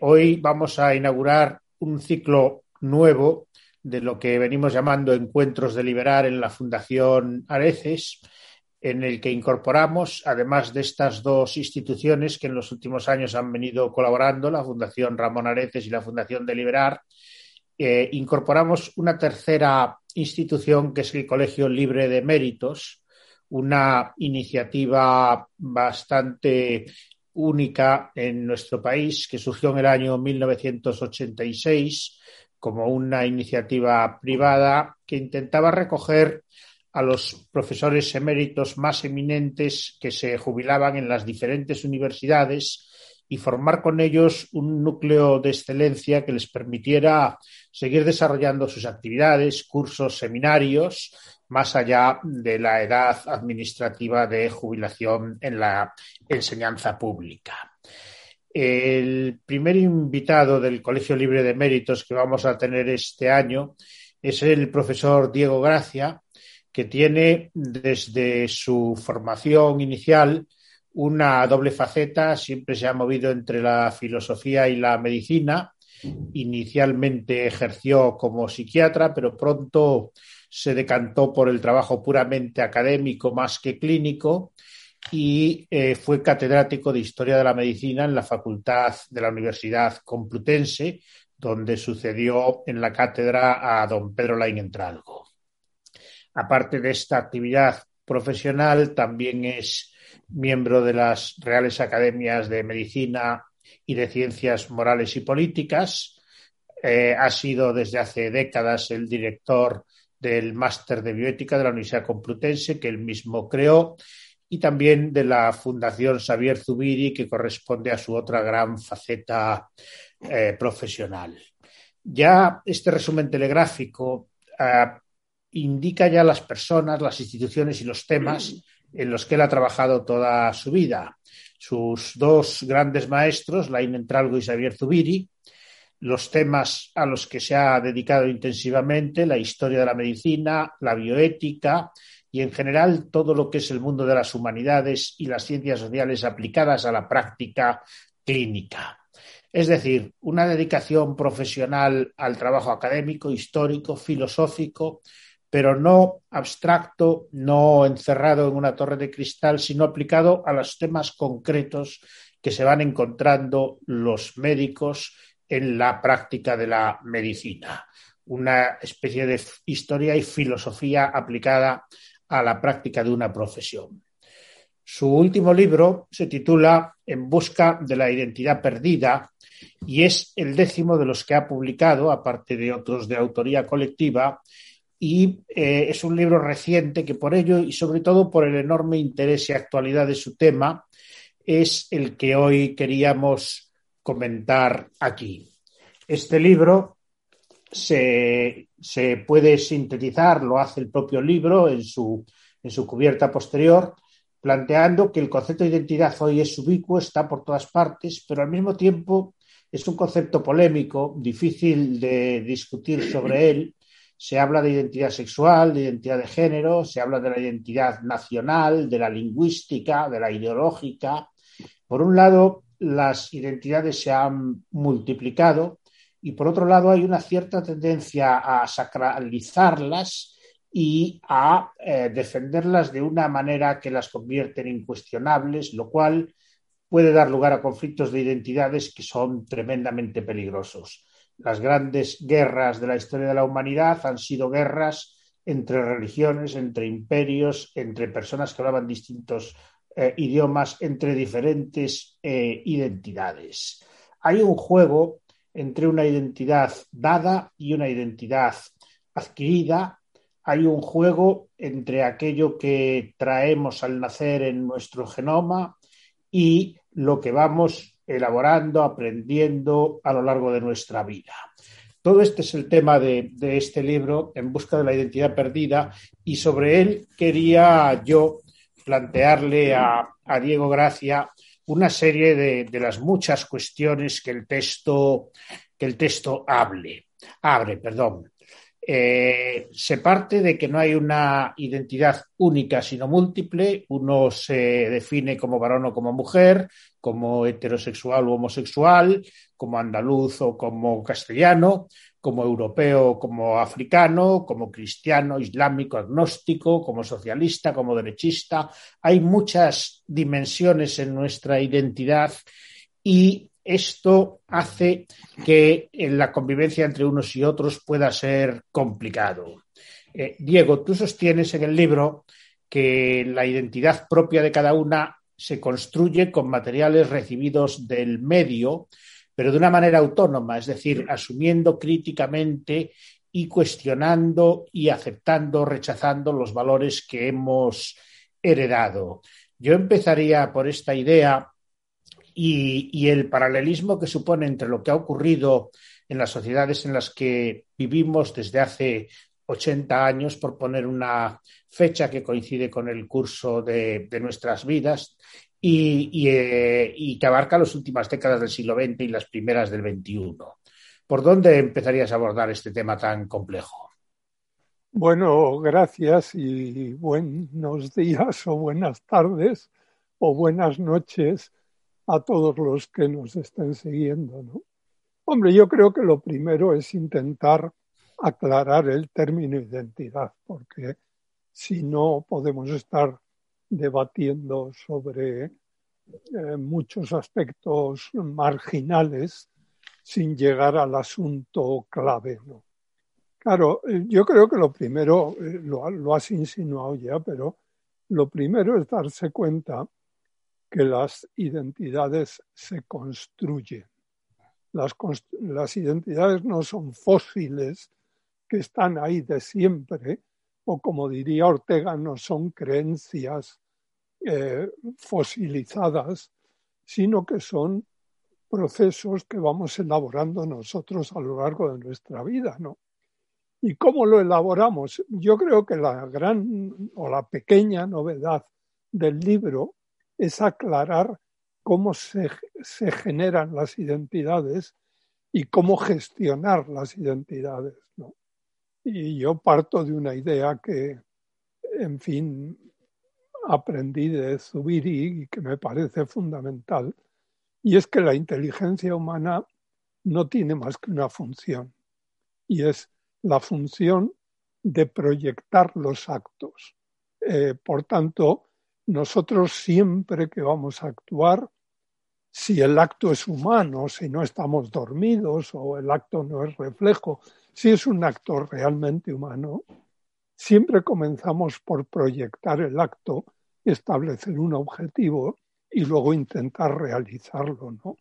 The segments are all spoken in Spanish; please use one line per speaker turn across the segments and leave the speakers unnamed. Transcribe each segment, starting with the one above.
Hoy vamos a inaugurar un ciclo nuevo de lo que venimos llamando Encuentros de Liberar en la Fundación Areces, en el que incorporamos, además de estas dos instituciones que en los últimos años han venido colaborando, la Fundación Ramón Areces y la Fundación de Liberar, eh, incorporamos una tercera institución que es el Colegio Libre de Méritos, una iniciativa bastante única en nuestro país que surgió en el año 1986 como una iniciativa privada que intentaba recoger a los profesores eméritos más eminentes que se jubilaban en las diferentes universidades y formar con ellos un núcleo de excelencia que les permitiera seguir desarrollando sus actividades, cursos, seminarios más allá de la edad administrativa de jubilación en la enseñanza pública. El primer invitado del Colegio Libre de Méritos que vamos a tener este año es el profesor Diego Gracia, que tiene desde su formación inicial una doble faceta, siempre se ha movido entre la filosofía y la medicina. Inicialmente ejerció como psiquiatra, pero pronto se decantó por el trabajo puramente académico más que clínico y eh, fue catedrático de Historia de la Medicina en la Facultad de la Universidad Complutense, donde sucedió en la cátedra a don Pedro Lain Entralgo. Aparte de esta actividad profesional, también es miembro de las Reales Academias de Medicina y de Ciencias Morales y Políticas. Eh, ha sido desde hace décadas el director del máster de bioética de la Universidad Complutense que él mismo creó y también de la Fundación Xavier Zubiri que corresponde a su otra gran faceta eh, profesional. Ya este resumen telegráfico eh, indica ya las personas, las instituciones y los temas en los que él ha trabajado toda su vida. Sus dos grandes maestros, Lain Entralgo y Xavier Zubiri, los temas a los que se ha dedicado intensivamente, la historia de la medicina, la bioética y en general todo lo que es el mundo de las humanidades y las ciencias sociales aplicadas a la práctica clínica. Es decir, una dedicación profesional al trabajo académico, histórico, filosófico, pero no abstracto, no encerrado en una torre de cristal, sino aplicado a los temas concretos que se van encontrando los médicos en la práctica de la medicina, una especie de historia y filosofía aplicada a la práctica de una profesión. Su último libro se titula En busca de la identidad perdida y es el décimo de los que ha publicado, aparte de otros de autoría colectiva, y eh, es un libro reciente que por ello y sobre todo por el enorme interés y actualidad de su tema es el que hoy queríamos comentar aquí. Este libro se, puede sintetizar, lo hace el propio libro en su, en su cubierta posterior, planteando que el concepto de identidad hoy es ubicuo, está por todas partes, pero al mismo tiempo es un concepto polémico, difícil de discutir sobre él. Se habla de identidad sexual, de identidad de género, se habla de la identidad nacional, de la lingüística, de la ideológica. Por un lado, las identidades se han multiplicado y por otro lado hay una cierta tendencia a sacralizarlas y a eh, defenderlas de una manera que las convierte en incuestionables, lo cual puede dar lugar a conflictos de identidades que son tremendamente peligrosos. Las grandes guerras de la historia de la humanidad han sido guerras entre religiones, entre imperios, entre personas que hablaban distintos eh, idiomas entre diferentes eh, identidades. Hay un juego entre una identidad dada y una identidad adquirida. Hay un juego entre aquello que traemos al nacer en nuestro genoma y lo que vamos elaborando, aprendiendo a lo largo de nuestra vida. Todo este es el tema de, de, este libro, En busca de la identidad perdida, y sobre él quería yo plantearle a, Diego Gracia una serie de, las muchas cuestiones que el texto, que el texto hable, abre. Perdón. Eh, se parte de que no hay una identidad única, sino múltiple. Uno se define como varón o como mujer, como heterosexual o homosexual, como andaluz o como castellano, como europeo, como africano, como cristiano, islámico, agnóstico, como socialista, como derechista. Hay muchas dimensiones en nuestra identidad y esto hace que la convivencia entre unos y otros pueda ser complicado. Eh, Diego, tú sostienes en el libro que la identidad propia de cada una se construye con materiales recibidos del medio, pero de una manera autónoma, es decir, asumiendo críticamente y cuestionando y aceptando, rechazando los valores que hemos heredado. Yo empezaría por esta idea y, el paralelismo que supone entre lo que ha ocurrido en las sociedades en las que vivimos desde hace 80 años, por poner una fecha que coincide con el curso de, nuestras vidas y, eh, y, que abarca las últimas décadas del siglo XX y las primeras del XXI. ¿Por dónde empezarías a abordar este tema tan complejo?
Bueno, gracias y buenos días o buenas tardes o buenas noches a todos los que nos estén siguiendo. ¿no? Hombre, yo creo que lo primero es intentar aclarar el término identidad, porque si no podemos estar debatiendo sobre eh, muchos aspectos marginales sin llegar al asunto clave. Claro, eh, yo creo que lo primero, eh, lo, has insinuado ya, pero lo primero es darse cuenta que las identidades se construyen. Las, identidades no son fósiles que están ahí de siempre, o como diría Ortega, no son creencias eh, fosilizadas, sino que son procesos que vamos elaborando nosotros a lo largo de nuestra vida, ¿no? ¿Y cómo lo elaboramos? Yo creo que la gran o la pequeña novedad del libro es aclarar cómo se, generan las identidades y cómo gestionar las identidades. Y yo parto de una idea que, en fin, aprendí de Zubiri y que me parece fundamental, y es que la inteligencia humana no tiene más que una función, y es la función de proyectar los actos. Eh, por tanto, nosotros siempre que vamos a actuar, si el acto es humano, si no estamos dormidos o el acto no es reflejo, si es un acto realmente humano, siempre comenzamos por proyectar el acto, establecer un objetivo y luego intentar realizarlo, ¿no?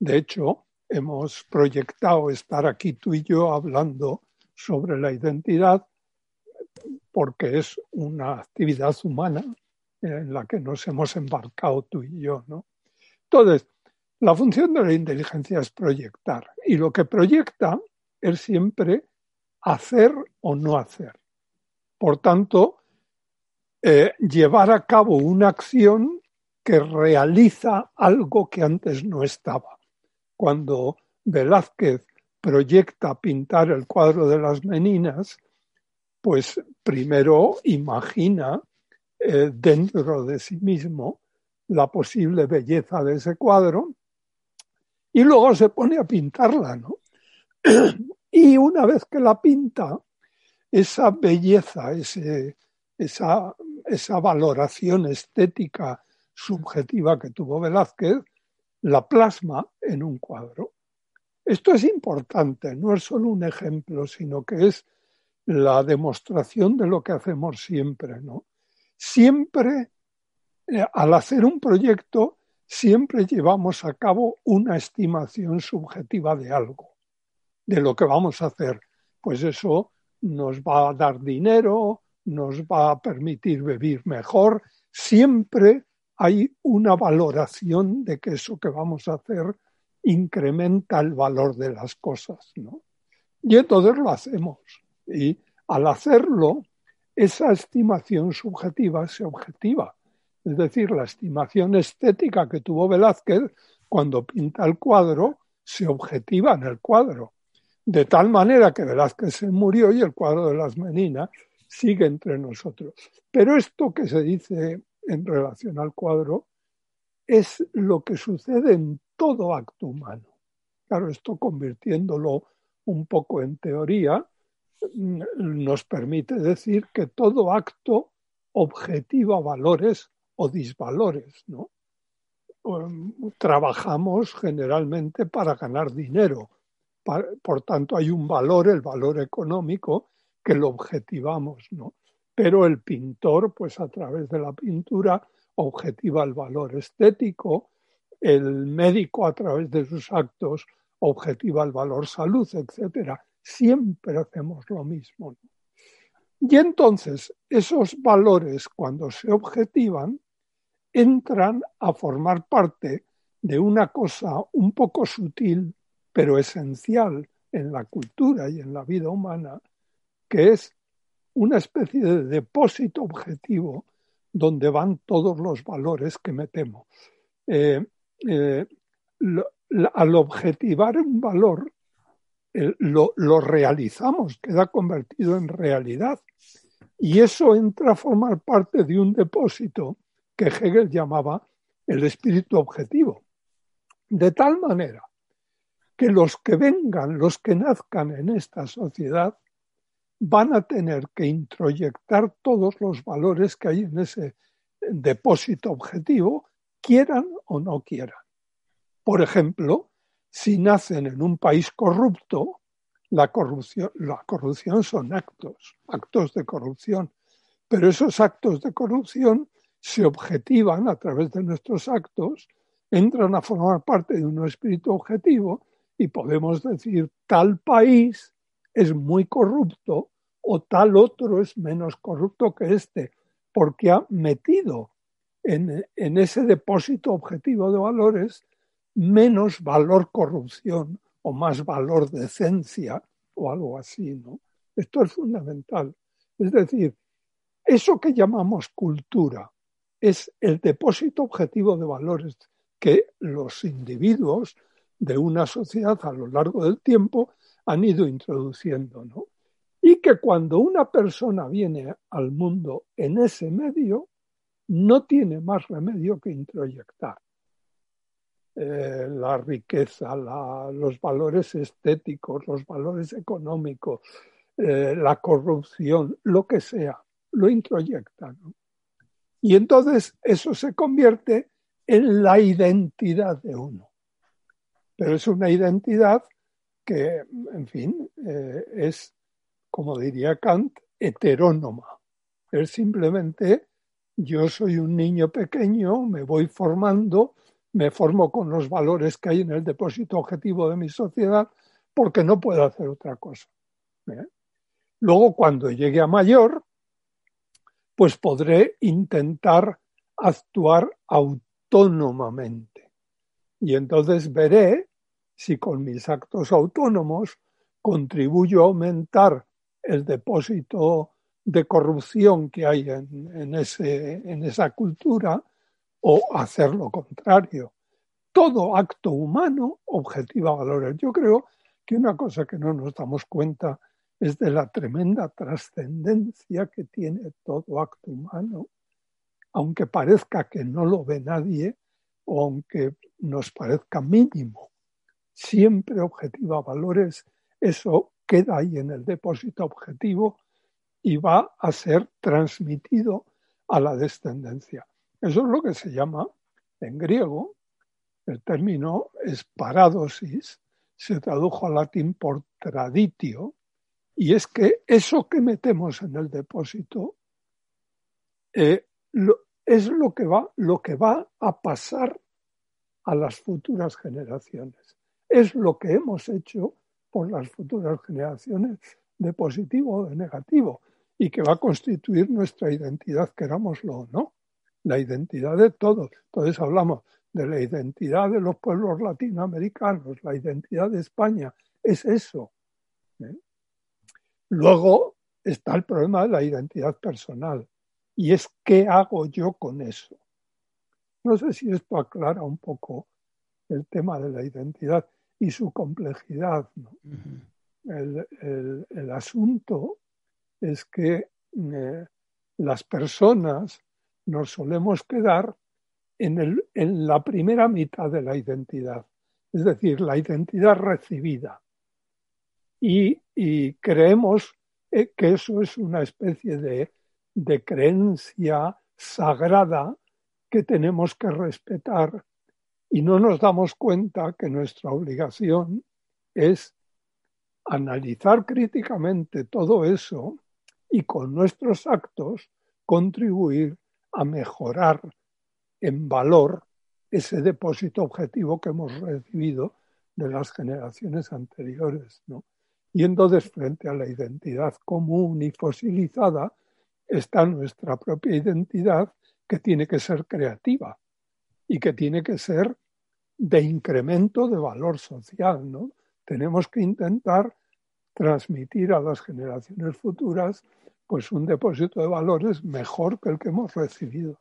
De hecho, hemos proyectado estar aquí tú y yo hablando sobre la identidad porque es una actividad humana en la que nos hemos embarcado tú y yo, ¿no? Entonces, la función de la inteligencia es proyectar y lo que proyecta es siempre hacer o no hacer. Por tanto, eh, llevar a cabo una acción que realiza algo que antes no estaba. Cuando Velázquez proyecta pintar el cuadro de las meninas, pues primero imagina eh, dentro de sí mismo la posible belleza de ese cuadro y luego se pone a pintarla, ¿no? Y una vez que la pinta, esa belleza, ese, esa, esa valoración estética subjetiva que tuvo Velázquez, la plasma en un cuadro. Esto es importante, no es solo un ejemplo, sino que es la demostración de lo que hacemos siempre, ¿no? siempre, eh, al hacer un proyecto, siempre llevamos a cabo una estimación subjetiva de algo, de lo que vamos a hacer. Pues eso nos va a dar dinero, nos va a permitir vivir mejor. Siempre hay una valoración de que eso que vamos a hacer incrementa el valor de las cosas, ¿no? Y entonces lo hacemos. Y al hacerlo, esa estimación subjetiva se objetiva. Es decir, la estimación estética que tuvo Velázquez cuando pinta el cuadro se objetiva en el cuadro. De tal manera que Velázquez se murió y el cuadro de las meninas sigue entre nosotros. Pero esto que se dice en relación al cuadro es lo que sucede en todo acto humano. Claro, esto convirtiéndolo un poco en teoría, mm, nos permite decir que todo acto objetiva valores o disvalores, ¿no? Um, trabajamos generalmente para ganar dinero. Por tanto, hay un valor, el valor económico, que lo objetivamos, ¿no? Pero el pintor, pues a través de la pintura, objetiva el valor estético, el médico a través de sus actos objetiva el valor salud, etcétera. Siempre hacemos lo mismo. Y entonces esos valores, cuando se objetivan, entran a formar parte de una cosa un poco sutil, pero esencial en la cultura y en la vida humana, que es una especie de depósito objetivo donde van todos los valores que metemos. Eh, eh, al objetivar un valor, lo, lo, realizamos, queda convertido en realidad. Y eso entra a formar parte de un depósito que Hegel llamaba el espíritu objetivo. De tal manera que los que vengan, los que nazcan en esta sociedad, van a tener que introyectar todos los valores que hay en ese depósito objetivo, quieran o no quieran. Por ejemplo, si nacen en un país corrupto, la corrupción, la corrupción son actos, actos de corrupción, pero esos actos de corrupción se objetivan a través de nuestros actos, entran a formar parte de un espíritu objetivo y podemos decir tal país es muy corrupto o tal otro es menos corrupto que este, porque ha metido en, ese depósito objetivo de valores menos valor corrupción o más valor decencia o algo así, ¿no? Esto es fundamental. Es decir, eso que llamamos cultura es el depósito objetivo de valores que los individuos de una sociedad a lo largo del tiempo han ido introduciendo, ¿no? Y que cuando una persona viene al mundo en ese medio, no tiene más remedio que introyectar eh, la riqueza, los valores estéticos, los valores económicos, eh, la corrupción, lo que sea, lo introyecta. Y entonces eso se convierte en la identidad de uno pero es una identidad que, en fin, eh, es, como diría Kant, heterónoma. Es simplemente yo soy un niño pequeño, me voy formando, me formo con los valores que hay en el depósito objetivo de mi sociedad, porque no puedo hacer otra cosa. ¿eh? Luego, cuando llegue a mayor, pues podré intentar actuar autónomamente y entonces veré si con mis actos autónomos contribuyo a aumentar el depósito de corrupción que hay en, ese, en esa cultura o hacer lo contrario. Todo acto humano objetiva valores. Yo creo que una cosa que no nos damos cuenta es de la tremenda trascendencia que tiene todo acto humano, aunque parezca que no lo ve nadie, aunque nos parezca mínimo, siempre objetiva valores, eso queda ahí en el depósito objetivo y va a ser transmitido a la descendencia. Eso es lo que se llama en griego, el término es paradosis, se tradujo al latín por traditio, y es que eso que metemos en el depósito eh, es lo que va, lo que va a pasar a las futuras generaciones. Es lo que hemos hecho por las futuras generaciones de positivo o de negativo y que va a constituir nuestra identidad, querámoslo o no, la identidad de todos. Entonces hablamos de la identidad de los pueblos latinoamericanos, la identidad de España, es eso. ¿eh? Luego está el problema de la identidad personal y es qué hago yo con eso. No sé si esto aclara un poco el tema de la identidad y su complejidad. el, asunto es que eh, las personas nos solemos quedar en, el, en la primera mitad de la identidad, es decir, la identidad recibida. Y, creemos eh, que eso es una especie de, de creencia sagrada que tenemos que respetar y no nos damos cuenta que nuestra obligación es analizar críticamente todo eso y con nuestros actos contribuir a mejorar en valor ese depósito objetivo que hemos recibido de las generaciones anteriores. Y entonces, frente a la identidad común y fosilizada, está nuestra propia identidad que tiene que ser creativa y que tiene que ser de incremento de valor social. ¿no? Tenemos que intentar transmitir a las generaciones futuras pues un depósito de valores mejor que el que hemos recibido.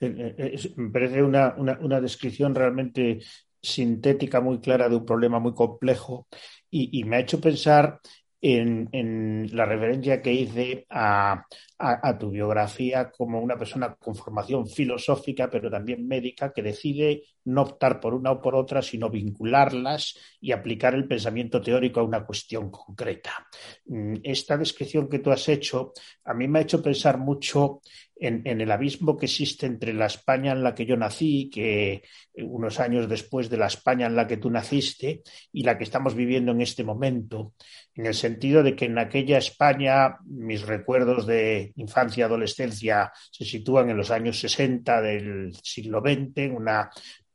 Eh, me parece una, una, descripción realmente sintética, muy clara de un problema muy complejo y me ha hecho pensar en, la referencia que hice a, tu biografía como una persona con formación filosófica, pero también médica, que decide no optar por una o por otra, sino vincularlas y aplicar el pensamiento teórico a una cuestión concreta. Mm, esta descripción que tú has hecho a mí me ha hecho pensar mucho en, el abismo que existe entre la España en la que yo nací, que unos años después de la España en la que tú naciste, y la que estamos viviendo en este momento, en el sentido de que en aquella España mis recuerdos de infancia y adolescencia se sitúan en los años 60 del siglo XX, en una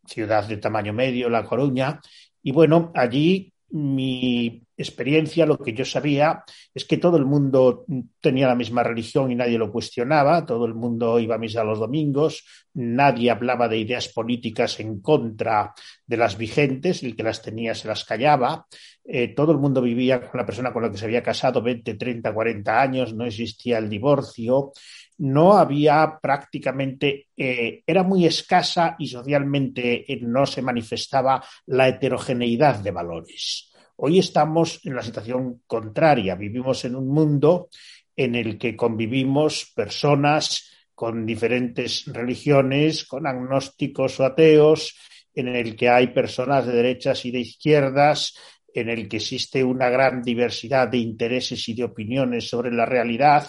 ciudad de tamaño medio, La Coruña, y bueno, allí mi experiencia, lo que yo sabía, es que todo el mundo tenía la misma religión y nadie lo cuestionaba, todo el mundo iba a misa los domingos, nadie hablaba de ideas políticas en contra de las vigentes, el que las tenía se las callaba, eh, todo el mundo vivía con la persona con la que se había casado 20, 30, 40 años, no existía el divorcio, no había prácticamente, eh, era muy escasa y socialmente eh, no se manifestaba la heterogeneidad de valores. Hoy estamos en la situación contraria. Vivimos en un mundo en el que convivimos personas con diferentes religiones, con agnósticos o ateos, en el que hay personas de derechas y de izquierdas, en el que existe una gran diversidad de intereses y de opiniones sobre la realidad.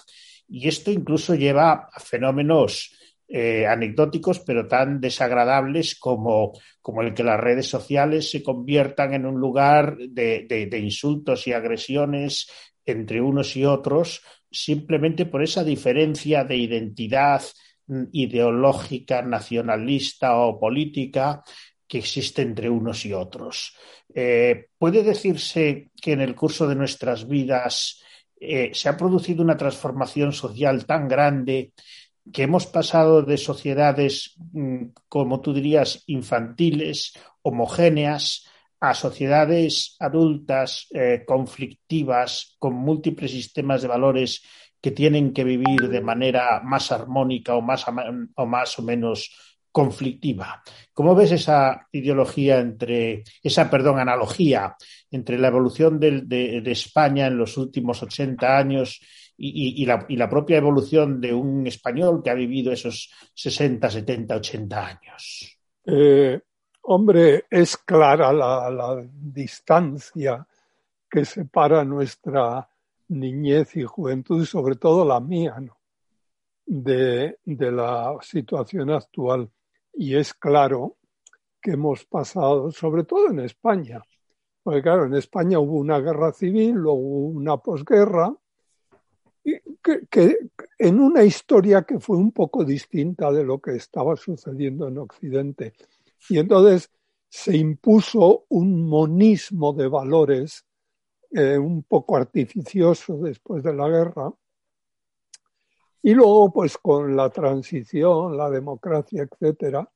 Y esto incluso lleva a fenómenos eh, anecdóticos, pero tan desagradables como, como, el que las redes sociales se conviertan en un lugar de, insultos y agresiones entre unos y otros, simplemente por esa diferencia de identidad mm, ideológica, nacionalista o política que existe entre unos y otros. Eh, ¿Puede decirse que en el curso de nuestras vidas eh, se ha producido una transformación social tan grande que hemos pasado de sociedades, mm, como tú dirías, infantiles, homogéneas, a sociedades adultas, eh, conflictivas, con múltiples sistemas de valores que tienen que vivir de manera más armónica o más o, más o menos conflictiva. ¿Cómo ves esa ideología entre, esa, perdón, analogía entre la evolución de, España en los últimos 80 años y, la, propia evolución de un español que ha vivido esos 60, 70, 80 años?
Eh, hombre, es clara la, distancia que separa nuestra niñez y juventud, sobre todo la mía, de, de la situación actual. Y es claro que hemos pasado, sobre todo en España, porque claro, en España hubo una guerra civil, luego una posguerra, que, en una historia que fue un poco distinta de lo que estaba sucediendo en Occidente. Y entonces se impuso un monismo de valores eh, un poco artificioso después de la guerra. Y luego, pues con la transición, la democracia, etcétera,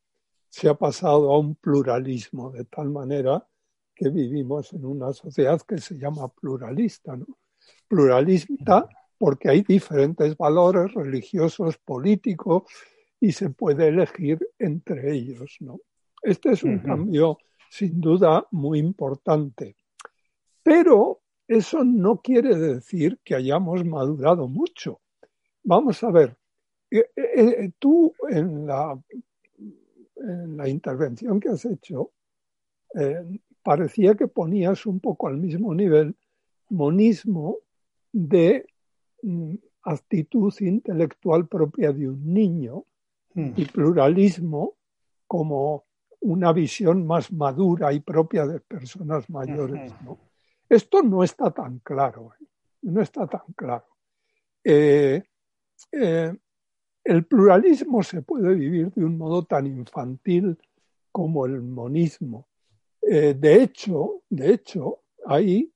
se ha pasado a un pluralismo de tal manera que vivimos en una sociedad que se llama pluralista, ¿no? Pluralista porque hay diferentes valores religiosos, políticos, y se puede elegir entre ellos. ¿no? Este es un cambio sin duda muy importante. Pero eso no quiere decir que hayamos madurado mucho. Vamos a ver, eh, eh, tú en la, en la intervención que has hecho, parecía que ponías un poco al mismo nivel monismo de mm, actitud intelectual propia de un niño hmm. y pluralismo como una visión más madura y propia de personas mayores. Esto no está tan claro, ¿eh? no está tan claro. Eh, eh, el pluralismo se puede vivir de un modo tan infantil como el monismo. de hecho, de hecho, hay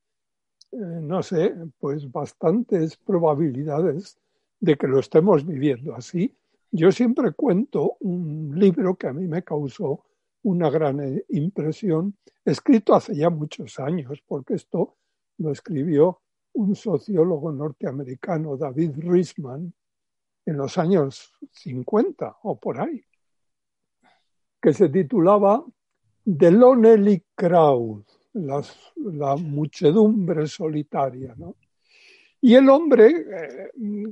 eh, no sé, pues bastantes probabilidades de que lo estemos viviendo así. Yo siempre cuento un libro que a mí me causó una gran eh, impresión, escrito hace ya muchos años, porque esto lo escribió un sociólogo norteamericano, David Risman, en los años 50 o por ahí, que se titulaba Lonely Crowd, la muchedumbre solitaria. ¿no? Y el hombre, eh,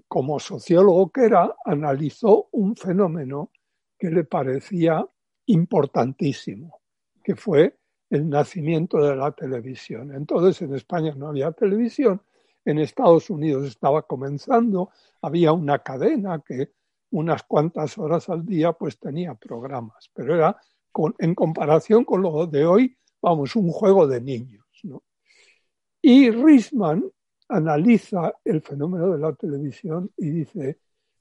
como sociólogo que era, analizó un fenómeno que le parecía importantísimo, que fue el nacimiento de la televisión. Entonces en España no había televisión, en Estados Unidos estaba comenzando, había una cadena que unas cuantas horas al día pues tenía programas, pero era en comparación con lo de hoy vamos, un juego de niños. Y Risman analiza el fenómeno de la televisión y dice,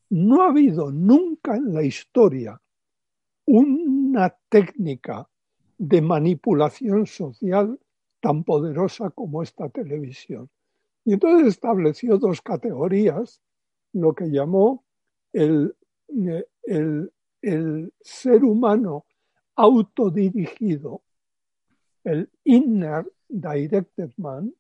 no ha habido nunca en la historia una técnica de manipulación social tan poderosa como esta televisión. Y entonces estableció dos categorías, lo que llamó el, el, el ser humano autodirigido el inner directed man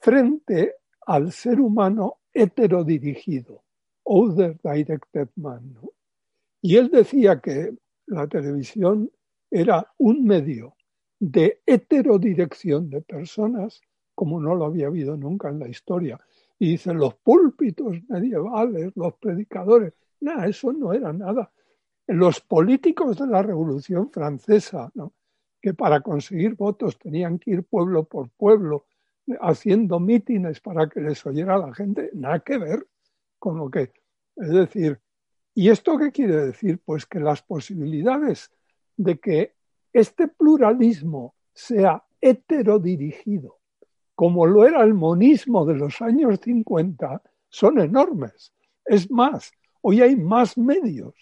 frente al ser humano heterodirigido, other directed man. Y él decía que la televisión era un medio de heterodirección de personas como no lo había habido nunca en la historia. Y dicen los púlpitos medievales, los predicadores, nada, eso no era nada. Los políticos de la Revolución Francesa, ¿no? que para conseguir votos tenían que ir pueblo por pueblo haciendo mítines para que les oyera la gente, nada que ver con lo que... Es decir, ¿y esto qué quiere decir? Pues que las posibilidades de que este pluralismo sea heterodirigido, como lo era el monismo de los años 50, son enormes. Es más, hoy hay más medios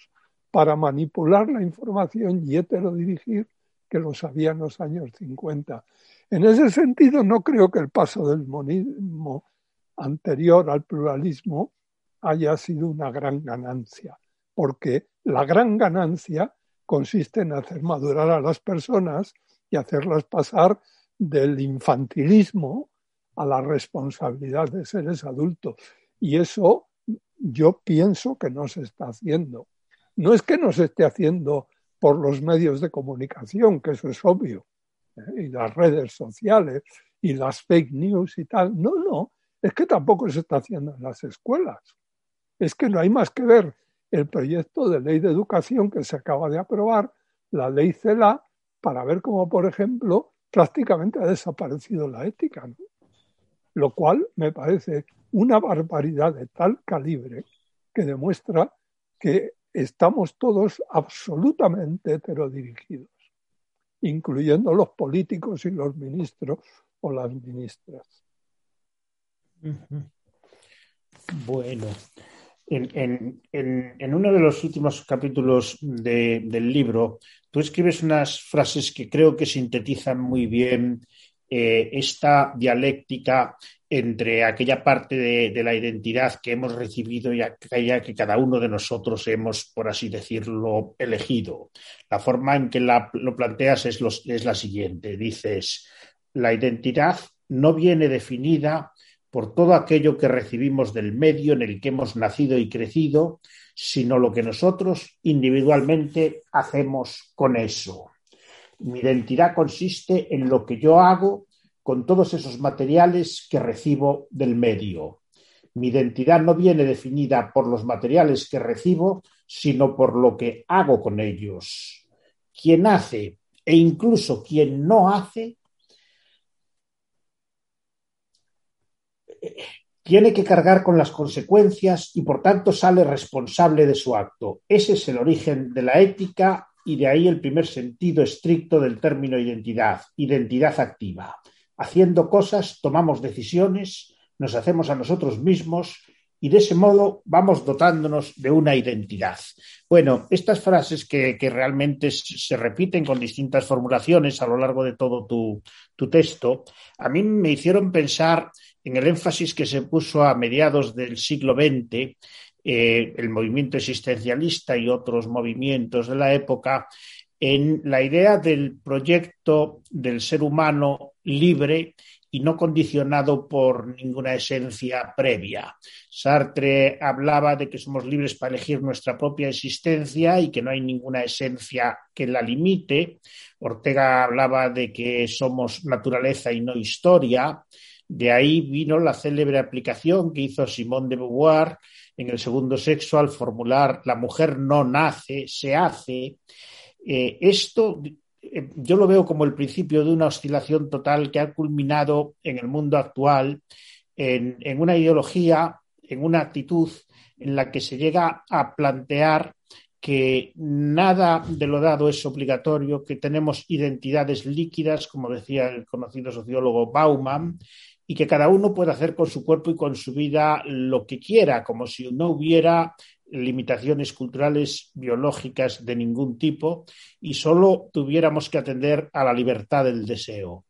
para manipular la información y heterodirigir que los había en los años 50. En ese sentido, no creo que el paso del monismo anterior al pluralismo haya sido una gran ganancia, porque la gran ganancia consiste en hacer madurar a las personas y hacerlas pasar del infantilismo a la responsabilidad de seres adultos. Y eso yo pienso que no se está haciendo. No es que no se esté haciendo por los medios de comunicación, que eso es obvio, ¿eh? y las redes sociales y las fake news y tal. No, no, es que tampoco se está haciendo en las escuelas. Es que no hay más que ver el proyecto de ley de educación que se acaba de aprobar, la ley CELA, para ver cómo, por ejemplo, prácticamente ha desaparecido la ética, lo cual me parece una barbaridad de tal calibre que demuestra que estamos todos absolutamente heterodirigidos, incluyendo los políticos y los ministros o las ministras.
Bueno, en, uno de los últimos capítulos del libro, tú escribes unas frases que creo que sintetizan muy bien eh, esta dialéctica entre aquella parte de, la identidad que hemos recibido y aquella que cada uno de nosotros hemos, por así decirlo, elegido. La forma en que lo planteas es la siguiente. Dices, la identidad no viene definida por todo aquello que recibimos del medio en el que hemos nacido y crecido, sino lo que nosotros individualmente hacemos con eso. Mi identidad consiste en lo que yo hago con todos esos materiales que recibo del medio. Mi identidad no viene definida por los materiales que recibo, sino por lo que hago con ellos. Quien hace e incluso quien no hace tiene que cargar con las consecuencias y por tanto sale responsable de su acto. Ese es el origen de la ética y de ahí el primer sentido estricto del término identidad, identidad activa. Haciendo cosas tomamos decisiones, nos hacemos a nosotros mismos y de ese modo vamos dotándonos de una identidad. Bueno, estas frases que, realmente se repiten con distintas formulaciones a lo largo de todo tu, tu texto, a mí me hicieron pensar en el énfasis que se puso a mediados del siglo XX eh, el movimiento existencialista y otros movimientos de la época en la idea del proyecto del ser humano libre y no condicionado por ninguna esencia previa. Sartre hablaba de que somos libres para elegir nuestra propia existencia y que no hay ninguna esencia que la limite. Ortega hablaba de que somos naturaleza y no historia. De ahí vino la célebre aplicación que hizo Simone de Beauvoir en el segundo sexo al formular la mujer no nace, se hace. Eh, esto eh, yo lo veo como el principio de una oscilación total que ha culminado en el mundo actual en, en una ideología, en una actitud en la que se llega a plantear que nada de lo dado es obligatorio, que tenemos identidades líquidas, como decía el conocido sociólogo Bauman, y que cada uno puede hacer con su cuerpo y con su vida lo que quiera, como si no hubiera limitaciones culturales, biológicas de ningún tipo, y solo tuviéramos que atender a la libertad del deseo.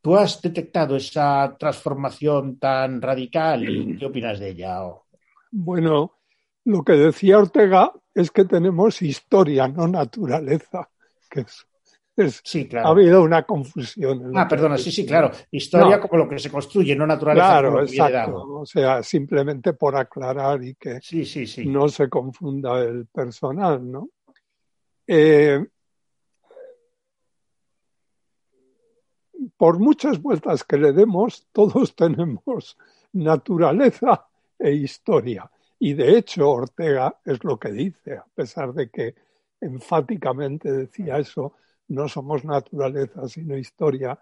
¿Tú has detectado esa transformación tan radical y qué opinas de ella?
Bueno, lo que decía Ortega es que tenemos historia, no naturaleza, que es sí, claro. Ha habido una confusión.
Ah, perdona, sí, sí, claro. Historia como lo que se construye, no naturaleza.
Claro, exacto. O sea, simplemente por aclarar y que no se confunda el personal, ¿no? Eh, por muchas vueltas que le demos, todos tenemos naturaleza e historia. Y de hecho, Ortega es lo que dice, a pesar de que enfáticamente decía eso, no somos naturaleza, sino historia,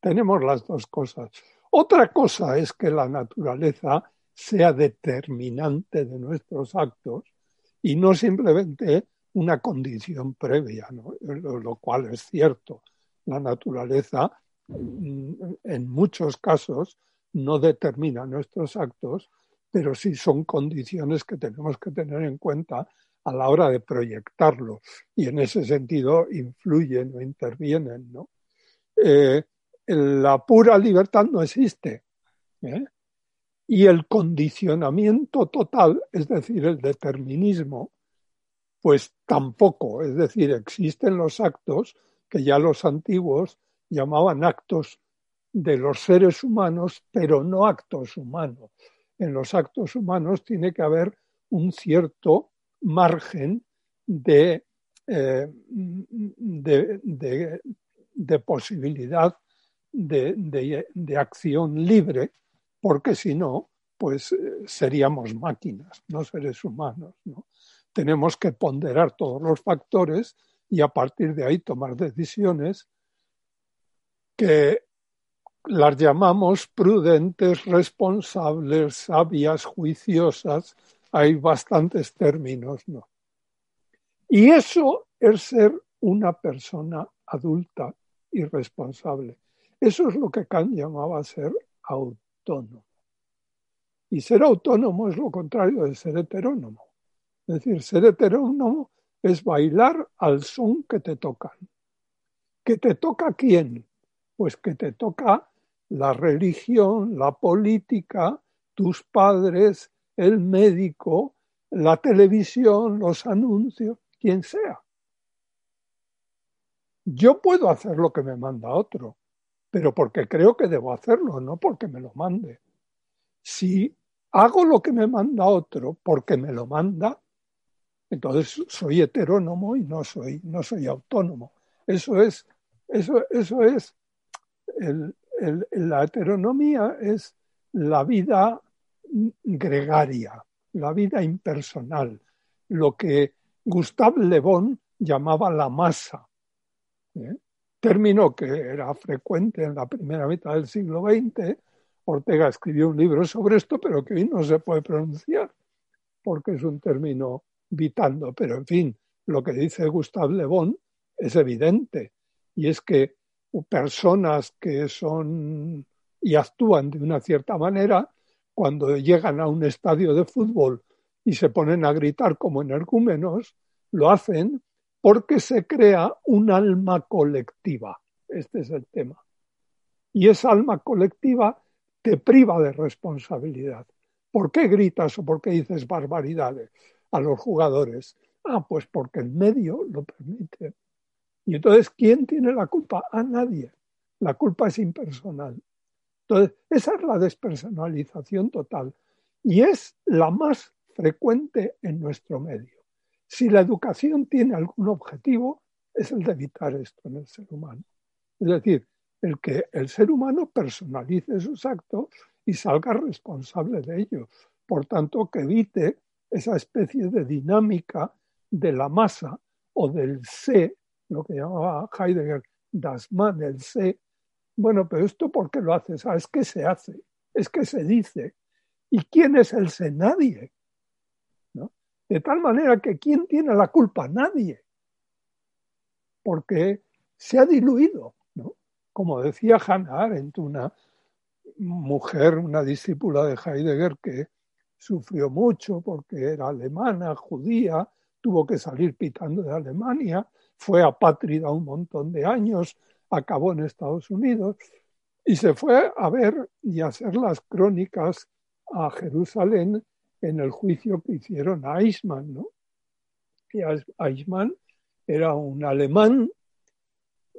tenemos las dos cosas. Otra cosa es que la naturaleza sea determinante de nuestros actos y no simplemente una condición previa, lo, cual es cierto. La naturaleza mm, en muchos casos no determina nuestros actos, pero sí son condiciones que tenemos que tener en cuenta a la hora de proyectarlo y en ese sentido influyen o intervienen. ¿no? Eh, la pura libertad no existe. ¿eh? Y el condicionamiento total, es decir, el determinismo, pues tampoco. Es decir, existen los actos que ya los antiguos llamaban actos de los seres humanos, pero no actos humanos. En los actos humanos tiene que haber un cierto margen eh, de, de, posibilidad de, acción libre, porque si no, pues eh, seríamos máquinas, no seres humanos. ¿no? Tenemos que ponderar todos los factores y a partir de ahí tomar decisiones que las llamamos prudentes, responsables, sabias, juiciosas, hay bastantes términos, ¿no? Y eso es ser una persona adulta y responsable. Eso es lo que Kant llamaba ser autónomo. Y ser autónomo es lo contrario de ser heterónomo. Es decir, ser heterónomo es bailar al son que te tocan. ¿Que te toca quién? Pues que te toca la religión, la política, tus padres, el médico, la televisión, los anuncios, quien sea. Yo puedo hacer lo que me manda otro, pero porque creo que debo hacerlo, no porque me lo mande. Si hago lo que me manda otro porque me lo manda, entonces soy heterónomo y no soy, no soy autónomo. Eso es, eso, eso es la heteronomía es la vida gregaria, la vida impersonal, lo que Gustave Le Bon llamaba la masa, ¿eh? término que era frecuente en la primera mitad del siglo XX. Ortega escribió un libro sobre esto, pero que hoy no se puede pronunciar porque es un término vitando. Pero en fin, lo que dice Gustave Le Bon es evidente y es que personas que son y actúan de una cierta manera, cuando llegan a un estadio de fútbol y se ponen a gritar como energúmenos, lo hacen porque se crea un alma colectiva. Este es el tema. Y esa alma colectiva te priva de responsabilidad. ¿Por qué gritas o por qué dices barbaridades a los jugadores? Ah, pues porque el medio lo permite. Y entonces, ¿quién tiene la culpa? A nadie. La culpa es impersonal. Entonces, esa es la despersonalización total y es la más frecuente en nuestro medio. Si la educación tiene algún objetivo, es el de evitar esto en el ser humano. Es decir, el que el ser humano personalice sus actos y salga responsable de ellos. Por tanto, que evite esa especie de dinámica de la masa o del sé lo que llamaba Heidegger das Man, el sé. Bueno, pero esto ¿por qué lo haces? Ah, es que se hace, es que se dice. ¿Y quién es el sé? Nadie. ¿no? De tal manera que ¿quién tiene la culpa? Nadie. Porque se ha diluido. ¿no? Como decía Hannah Arendt, una mujer, una discípula de Heidegger que sufrió mucho porque era alemana, judía, tuvo que salir pitando de Alemania, fue apátrida un montón de años, acabó en Estados Unidos y se fue a ver y a hacer las crónicas a Jerusalén en el juicio que hicieron a Eichmann, ¿no? Y Eichmann era un alemán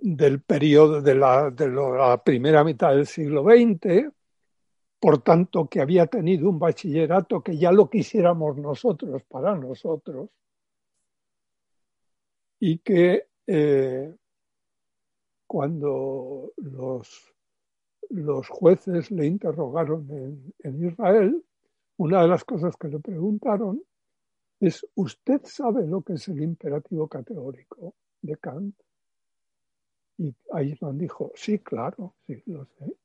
del periodo de la, primera mitad del siglo XX, por tanto que había tenido un bachillerato que ya lo quisiéramos nosotros para nosotros, y que eh, cuando los, los, jueces le interrogaron en, en Israel, una de las cosas que le preguntaron es, ¿usted sabe lo que es el imperativo categórico de Kant? Y Eichmann dijo, sí, claro, sí, lo sé.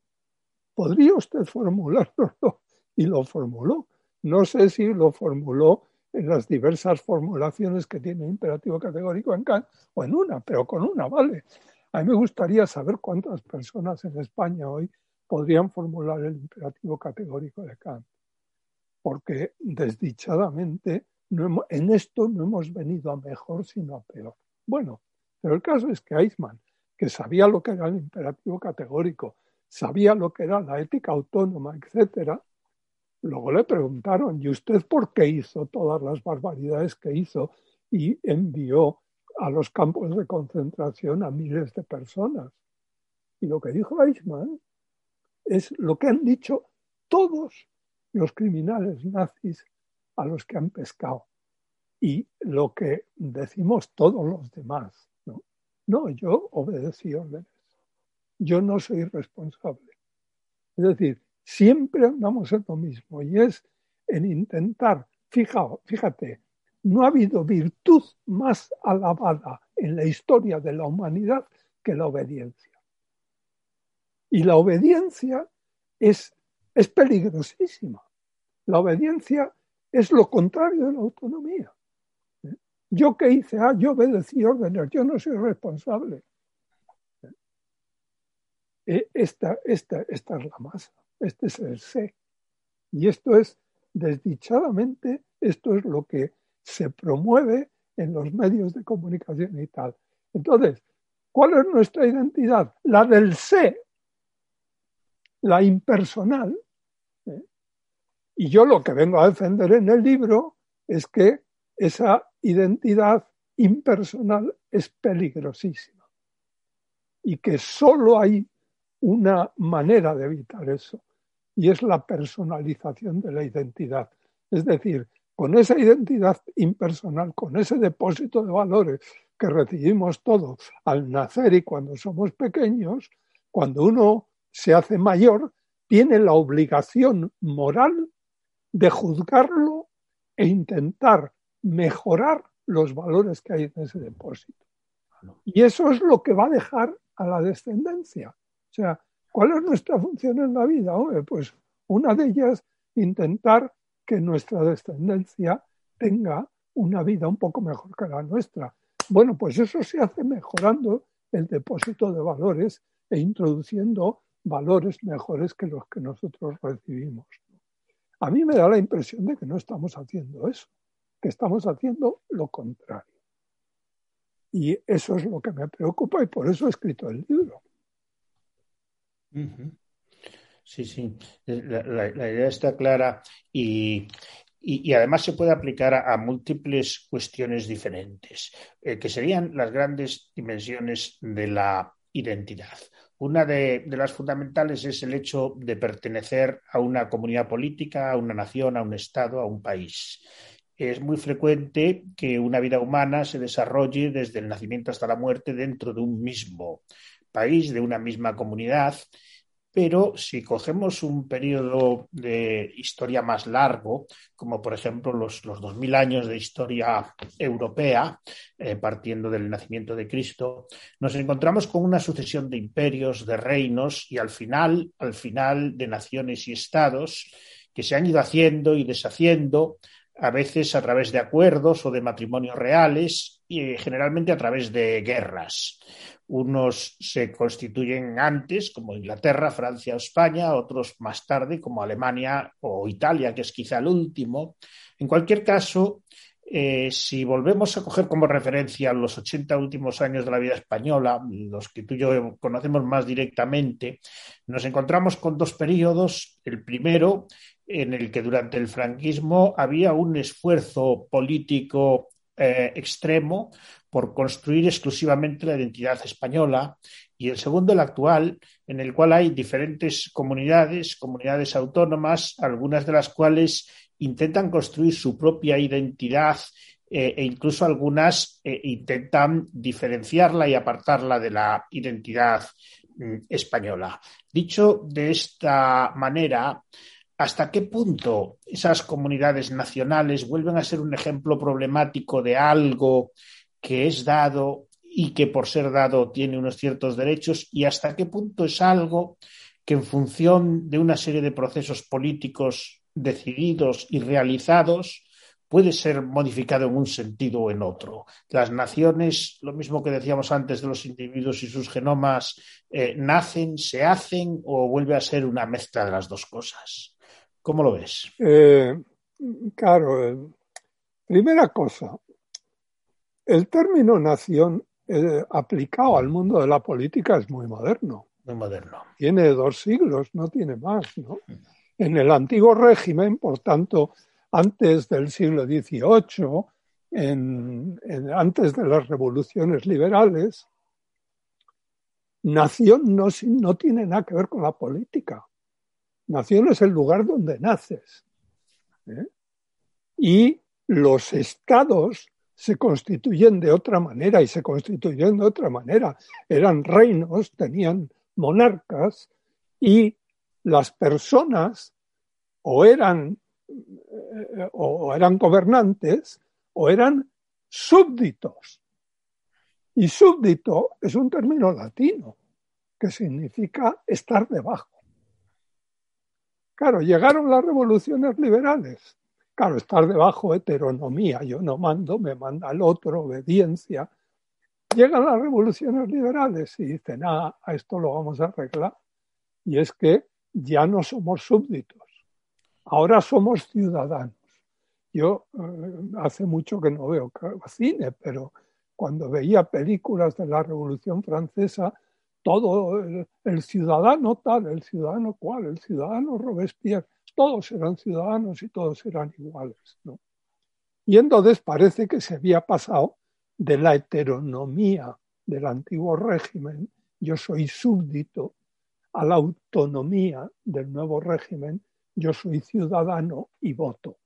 ¿Podría usted formularlo? Y lo formuló. No sé si lo formuló en las diversas formulaciones que tiene imperativo categórico en Kant, o en una, pero con una, ¿vale? A mí me gustaría saber cuántas personas en España hoy podrían formular el imperativo categórico de Kant, porque desdichadamente en esto no hemos venido a mejor, sino a peor. Bueno, pero el caso es que Eichmann, que sabía lo que era el imperativo categórico, sabía lo que era la ética autónoma, etcétera, Luego le preguntaron, ¿y usted por qué hizo todas las barbaridades que hizo y envió a los campos de concentración a miles de personas? Y lo que dijo Eichmann es lo que han dicho todos los criminales nazis a los que han pescado y lo que decimos todos los demás. No, no yo obedecí órdenes. Yo no soy responsable. Es decir, siempre andamos en lo mismo y es en intentar, fíjate, no ha habido virtud más alabada en la historia de la humanidad que la obediencia. Y la obediencia es, es peligrosísima. La obediencia es lo contrario de la autonomía. Yo qué hice, ah, yo obedecí órdenes, yo no soy responsable. ¿Eh? Esta, esta, esta es la masa. Este es el sé. Y esto es, desdichadamente, esto es lo que se promueve en los medios de comunicación y tal. Entonces, ¿cuál es nuestra identidad? La del sé, la impersonal. ¿eh? Y yo lo que vengo a defender en el libro es que esa identidad impersonal es peligrosísima y que solo hay una manera de evitar eso y es la personalización de la identidad. Es decir, con esa identidad impersonal, con ese depósito de valores que recibimos todos al nacer y cuando somos pequeños, cuando uno se hace mayor, tiene la obligación moral de juzgarlo e intentar mejorar los valores que hay en ese depósito. Y eso es lo que va a dejar a la descendencia. O sea, ¿cuál es nuestra función en la vida? pues una de ellas, intentar que nuestra descendencia tenga una vida un poco mejor que la nuestra. Bueno, pues eso se hace mejorando el depósito de valores e introduciendo valores mejores que los que nosotros recibimos. A mí me da la impresión de que no estamos haciendo eso, que estamos haciendo lo contrario. Y eso es lo que me preocupa y por eso he escrito el libro.
Sí, sí, la, idea está clara y, además se puede aplicar a, múltiples cuestiones diferentes, eh, que serían las grandes dimensiones de la identidad. Una de, las fundamentales es el hecho de pertenecer a una comunidad política, a una nación, a un Estado, a un país. Es muy frecuente que una vida humana se desarrolle desde el nacimiento hasta la muerte dentro de un mismo país, de una misma comunidad, pero si cogemos un periodo de historia más largo, como por ejemplo los, los 2000 años de historia europea, eh, partiendo del nacimiento de Cristo, nos encontramos con una sucesión de imperios, de reinos y al final, al final de naciones y estados que se han ido haciendo y deshaciendo a veces a través de acuerdos o de matrimonios reales y eh, generalmente a través de guerras. Unos se constituyen antes, como Inglaterra, Francia o España, otros más tarde, como Alemania o Italia, que es quizá el último. En cualquier caso, eh, si volvemos a coger como referencia los 80 últimos años de la vida española, los que tú y yo conocemos más directamente, nos encontramos con dos periodos. El primero, en el que durante el franquismo había un esfuerzo político eh, extremo por construir exclusivamente la identidad española y el segundo, el actual, en el cual hay diferentes comunidades, comunidades autónomas, algunas de las cuales intentan construir su propia identidad eh, e incluso algunas eh, intentan diferenciarla y apartarla de la identidad mm, española. Dicho de esta manera, ¿Hasta qué punto esas comunidades nacionales vuelven a ser un ejemplo problemático de algo que es dado y que por ser dado tiene unos ciertos derechos? ¿Y hasta qué punto es algo que en función de una serie de procesos políticos decididos y realizados puede ser modificado en un sentido o en otro. Las naciones, lo mismo que decíamos antes de los individuos y sus genomas, eh, nacen, se hacen o vuelve a ser una mezcla de las dos cosas. ¿Cómo lo ves?
Eh, claro, eh, primera cosa, el término nación eh, aplicado al mundo de la política es muy moderno.
Muy moderno.
Tiene dos siglos, no tiene más. ¿no? En el antiguo régimen, por tanto, antes del siglo XVIII, antes de las revoluciones liberales, nación no, no tiene nada que ver con la política. Nación es el lugar donde naces. ¿eh? Y los estados se constituyen de otra manera y se constituyen de otra manera. Eran reinos, tenían monarcas y las personas o eran, eh, o eran gobernantes o eran súbditos. Y súbdito es un término latino que significa estar debajo. Claro, llegaron las revoluciones liberales. Claro, estar debajo heteronomía, yo no mando, me manda el otro, obediencia. Llegan las revoluciones liberales y dicen, ah, a esto lo vamos a arreglar. Y es que ya no somos súbditos, ahora somos ciudadanos. Yo eh, hace mucho que no veo cine, pero cuando veía películas de la Revolución Francesa, todo el, ciudadano tal, el ciudadano cual, el ciudadano Robespierre, todos eran ciudadanos y todos eran iguales. ¿no? Y entonces parece que se había pasado de la heteronomía del antiguo régimen, yo soy súbdito, a la autonomía del nuevo régimen, yo soy ciudadano y voto.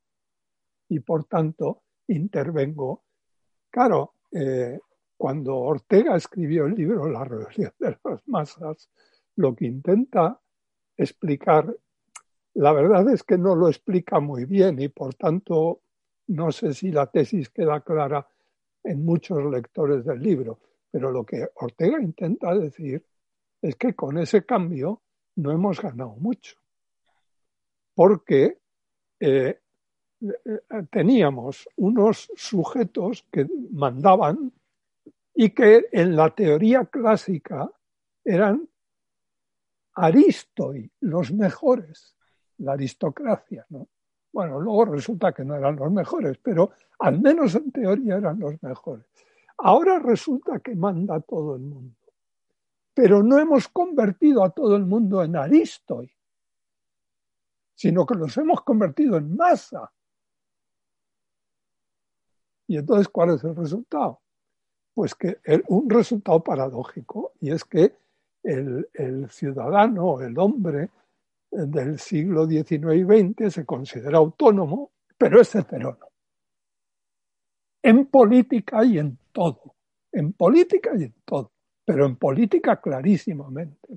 Y por tanto intervengo. Claro, eh, cuando Ortega escribió el libro La rebelión de las masas, lo que intenta explicar, la verdad es que no lo explica muy bien y por tanto no sé si la tesis queda clara en muchos lectores del libro, pero lo que Ortega intenta decir es que con ese cambio no hemos ganado mucho, porque eh, eh, teníamos unos sujetos que mandaban y que en la teoría clásica eran aristoi, los mejores, la aristocracia, ¿no? Bueno, luego resulta que no eran los mejores, pero al menos en teoría eran los mejores. Ahora resulta que manda todo el mundo. Pero no hemos convertido a todo el mundo en aristoi, sino que los hemos convertido en masa. Y entonces, ¿cuál es el resultado? Pues que un resultado paradójico, y es que el, el ciudadano, el hombre del siglo XIX y XX se considera autónomo, pero es heterónomo. En política y en todo. En política y en todo. Pero en política clarísimamente.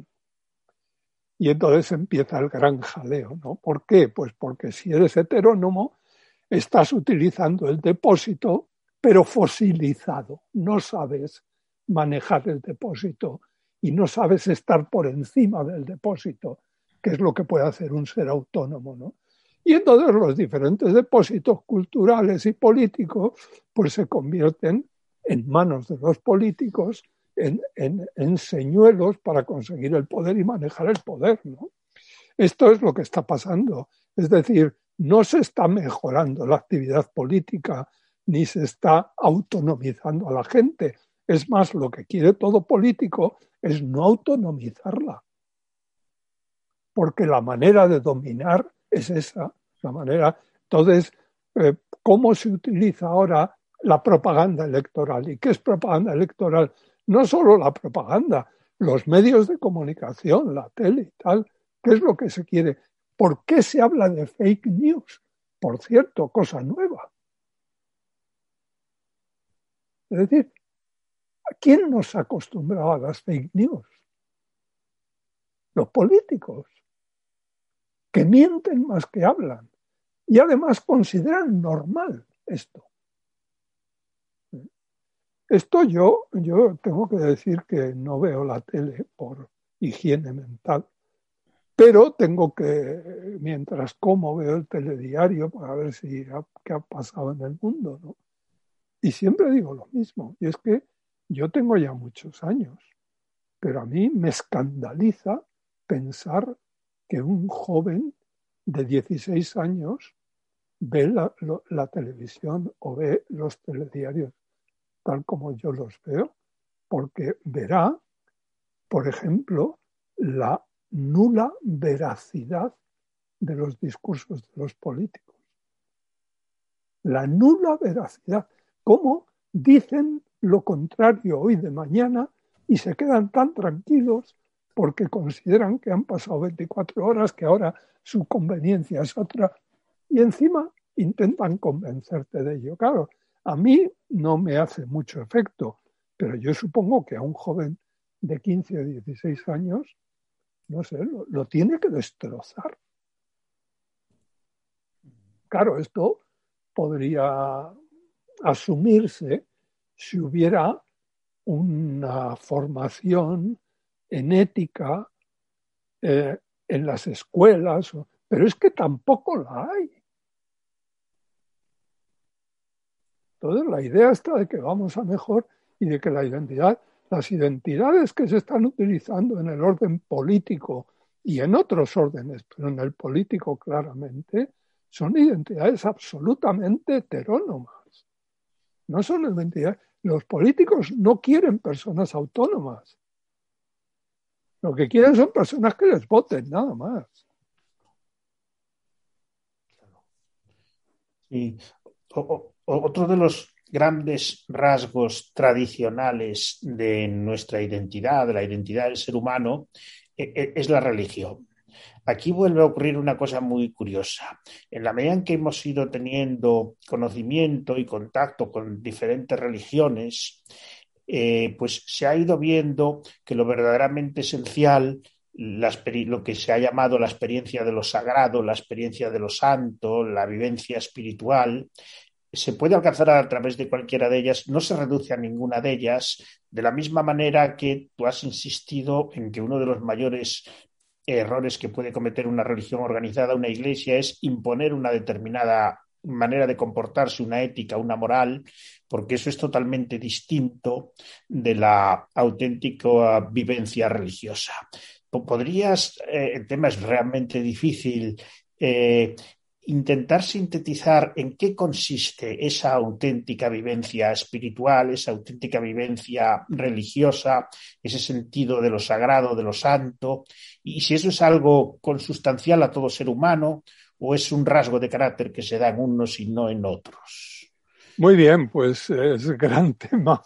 Y entonces empieza el gran jaleo, ¿no? ¿Por qué? Pues porque si eres heterónomo, estás utilizando el depósito, pero fosilizado. No sabes manejar el depósito y no sabes estar por encima del depósito, que es lo que puede hacer un ser autónomo, ¿no? Y entonces los diferentes depósitos culturales y políticos pues se convierten en manos de los políticos en, en, señuelos para conseguir el poder y manejar el poder. ¿no? Esto es lo que está pasando. Es decir, no se está mejorando la actividad política ni se está autonomizando a la gente. Es más, lo que quiere todo político es no autonomizarla. Porque la manera de dominar es esa, la manera. Entonces, eh, ¿cómo se utiliza ahora la propaganda electoral? ¿Y qué es propaganda electoral? No solo la propaganda, los medios de comunicación, la tele y tal. ¿Qué es lo que se quiere? ¿Por qué se habla de fake news? Por cierto, cosa nueva. Es decir, ¿quién nos ha acostumbrado a las fake news? Los políticos, que mienten más que hablan y además consideran normal esto. Esto yo, yo tengo que decir que no veo la tele por higiene mental, pero tengo que, mientras como, veo el telediario para ver si qué ha pasado en el mundo. ¿no? Y siempre digo lo mismo, y es que yo tengo ya muchos años, pero a mí me escandaliza pensar que un joven de 16 años ve la, televisión o ve los telediarios tal como yo los veo, porque verá, por ejemplo, la nula veracidad de los discursos de los políticos. La nula veracidad. ¿Cómo dicen lo contrario hoy de mañana y se quedan tan tranquilos porque consideran que han pasado 24 horas, que ahora su conveniencia es otra, y encima intentan convencerte de ello. Claro, a mí no me hace mucho efecto, pero yo supongo que a un joven de 15 o 16 años, no sé, lo, tiene que destrozar. Claro, esto podría asumirse si hubiera una formación en ética eh, en las escuelas, pero es que tampoco la hay. Entonces, la idea está de que vamos a mejor y de que la identidad, las identidades que se están utilizando en el orden político y en otros órdenes, pero en el político claramente, son identidades absolutamente heterónomas. No son identidades. Los políticos no quieren personas autónomas. Lo que quieren son personas que les voten, nada más.
Sí otro de los grandes rasgos tradicionales de nuestra identidad, de la identidad del ser humano, e, e, es la religión. Aquí vuelve a ocurrir una cosa muy curiosa. En la medida en que hemos ido teniendo conocimiento y contacto con diferentes religiones, eh, pues se ha ido viendo que lo verdaderamente esencial lo que se ha llamado la experiencia de lo sagrado, la experiencia de lo santo, la vivencia espiritual, se puede alcanzar a través de cualquiera de ellas, no se reduce a ninguna de ellas, de la misma manera que tú has insistido en que uno de los mayores errores que puede cometer una religión organizada, una iglesia, es imponer una determinada manera de comportarse, una ética, una moral, porque eso es totalmente distinto de la auténtica vivencia religiosa. ¿Podrías, eh, el tema es realmente difícil, eh, intentar sintetizar en qué consiste esa auténtica vivencia espiritual, esa auténtica vivencia religiosa, ese sentido de lo sagrado, de lo santo, y si eso es algo consustancial a todo ser humano o es un rasgo de carácter que se da en unos y no en otros.
Muy bien, pues es gran tema.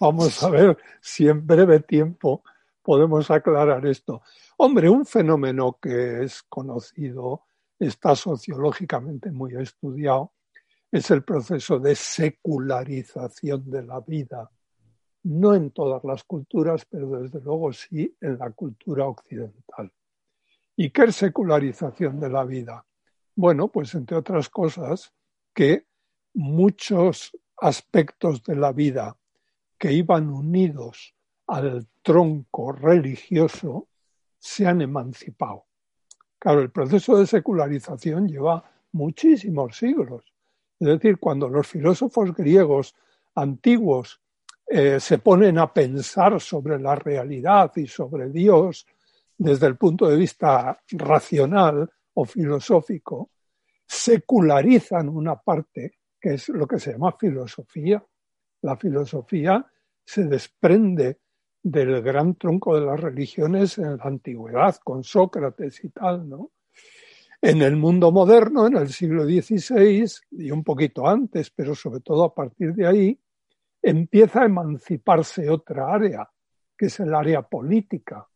Vamos a ver si en breve tiempo podemos aclarar esto. Hombre, un fenómeno que es conocido está sociológicamente muy estudiado, es el proceso de secularización de la vida. No en todas las culturas, pero desde luego sí en la cultura occidental. ¿Y qué es secularización de la vida? Bueno, pues entre otras cosas, que muchos aspectos de la vida que iban unidos al tronco religioso se han emancipado. Claro, el proceso de secularización lleva muchísimos siglos. Es decir, cuando los filósofos griegos antiguos eh, se ponen a pensar sobre la realidad y sobre Dios desde el punto de vista racional o filosófico, secularizan una parte que es lo que se llama filosofía. La filosofía se desprende del gran tronco de las religiones en la antigüedad, con Sócrates y tal, ¿no? En el mundo moderno, en el siglo XVI y un poquito antes, pero sobre todo a partir de ahí, empieza a emanciparse otra área, que es el área política,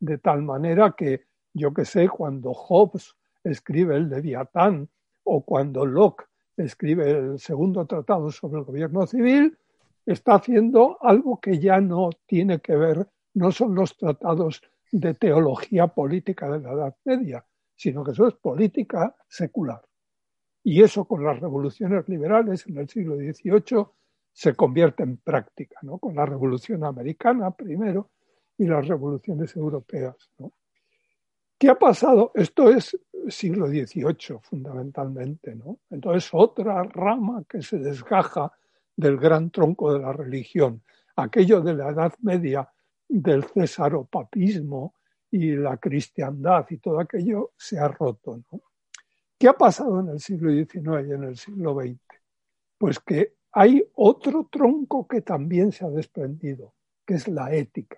de tal manera que, yo que sé, cuando Hobbes escribe el Leviatán o cuando Locke escribe el segundo tratado sobre el gobierno civil, está haciendo algo que ya no tiene que ver, no son los tratados de teología política de la Edad Media, sino que eso es política secular. Y eso con las revoluciones liberales en el siglo XVIII se convierte en práctica, ¿no? con la revolución americana primero y las revoluciones europeas. ¿Qué ha pasado? Esto es siglo XVIII fundamentalmente. ¿no? Entonces otra rama que se desgaja del gran tronco de la religión, aquello de la Edad Media, del cesaropapismo y la cristiandad y todo aquello se ha roto. ¿Qué ha pasado en el siglo XIX y en el siglo XX? Pues que hay otro tronco que también se ha desprendido, que es la ética.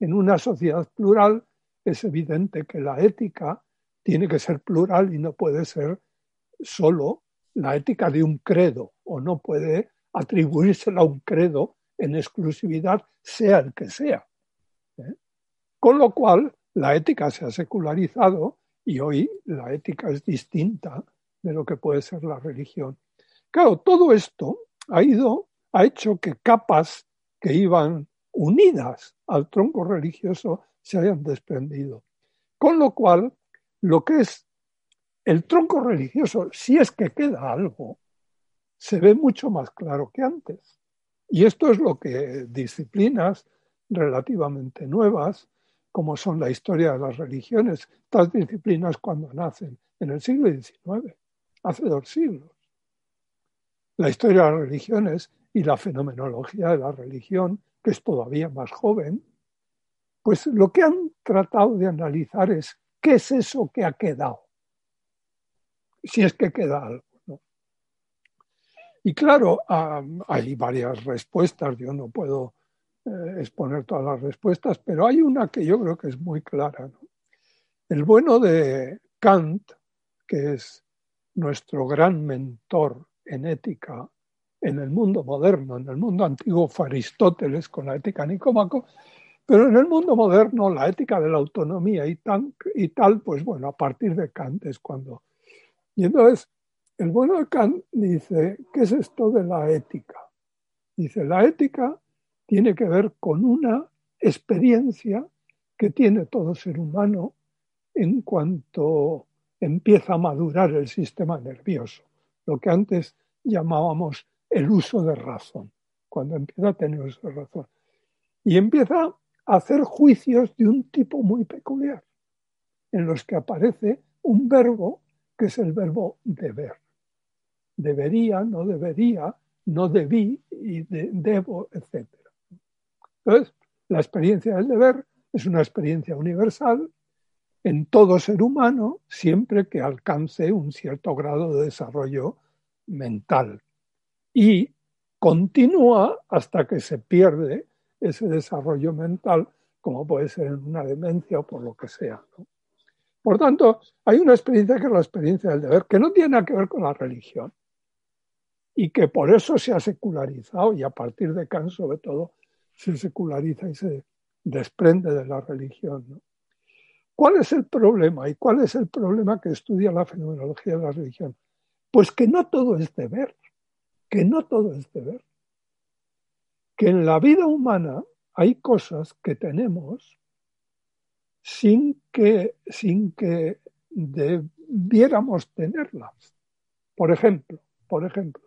En una sociedad plural es evidente que la ética tiene que ser plural y no puede ser solo la ética de un credo o no puede atribuírsela a un credo en exclusividad, sea el que sea. ¿eh? Con lo cual, la ética se ha secularizado y hoy la ética es distinta de lo que puede ser la religión. Claro, todo esto ha ido, ha hecho que capas que iban unidas al tronco religioso se hayan desprendido. Con lo cual, lo que es el tronco religioso, si es que queda algo, se ve mucho más claro que antes. Y esto es lo que disciplinas relativamente nuevas, como son la historia de las religiones, estas disciplinas cuando nacen en el siglo XIX, hace dos siglos. La historia de las religiones y la fenomenología de la religión, que es todavía más joven, pues lo que han tratado de analizar es qué es eso que ha quedado si es que queda algo. Y claro, hay varias respuestas, yo no puedo eh, exponer todas las respuestas, pero hay una que yo creo que es muy clara. El bueno de Kant, que es nuestro gran mentor en ética en el mundo moderno, en el mundo antiguo fue Aristóteles con la ética nicómaco, pero en el mundo moderno la ética de la autonomía y, y tal, pues bueno, a partir de Kant es cuando y entonces, el bueno de Kant dice, ¿qué es esto de la ética? Dice, la ética tiene que ver con una experiencia que tiene todo ser humano en cuanto empieza a madurar el sistema nervioso, lo que antes llamábamos el uso de razón, cuando empieza a tener uso de razón. Y empieza a hacer juicios de un tipo muy peculiar, en los que aparece un verbo que es el verbo deber. Debería, no debería, no debí y debo, etc. Entonces, la experiencia del deber es una experiencia universal en todo ser humano siempre que alcance un cierto grado de desarrollo mental y continúa hasta que se pierde ese desarrollo mental, como puede ser en una demencia o por lo que sea. Por tanto, hay una experiencia que es la experiencia del deber, que no tiene nada que ver con la religión y que por eso se ha secularizado y a partir de Kant sobre todo se seculariza y se desprende de la religión. ¿Cuál es el problema? ¿Y cuál es el problema que estudia la fenomenología de la religión? Pues que no todo es deber, que no todo es deber. Que en la vida humana hay cosas que tenemos sin que, sin que debiéramos tenerlas. Por ejemplo, por ejemplo,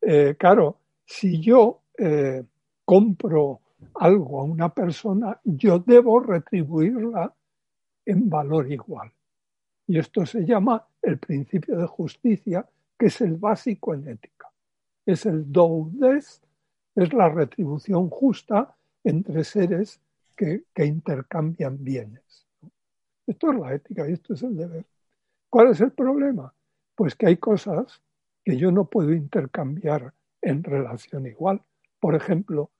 eh, claro, si yo eh, compro algo a una persona, yo debo retribuirla en valor igual. Y esto se llama el principio de justicia, que es el básico en ética. Es el do des, es la retribución justa entre seres que, intercambian bienes. Esto es la ética y esto es el deber. ¿Cuál es el problema? Pues que hay cosas que yo no puedo intercambiar en relación igual. Por ejemplo,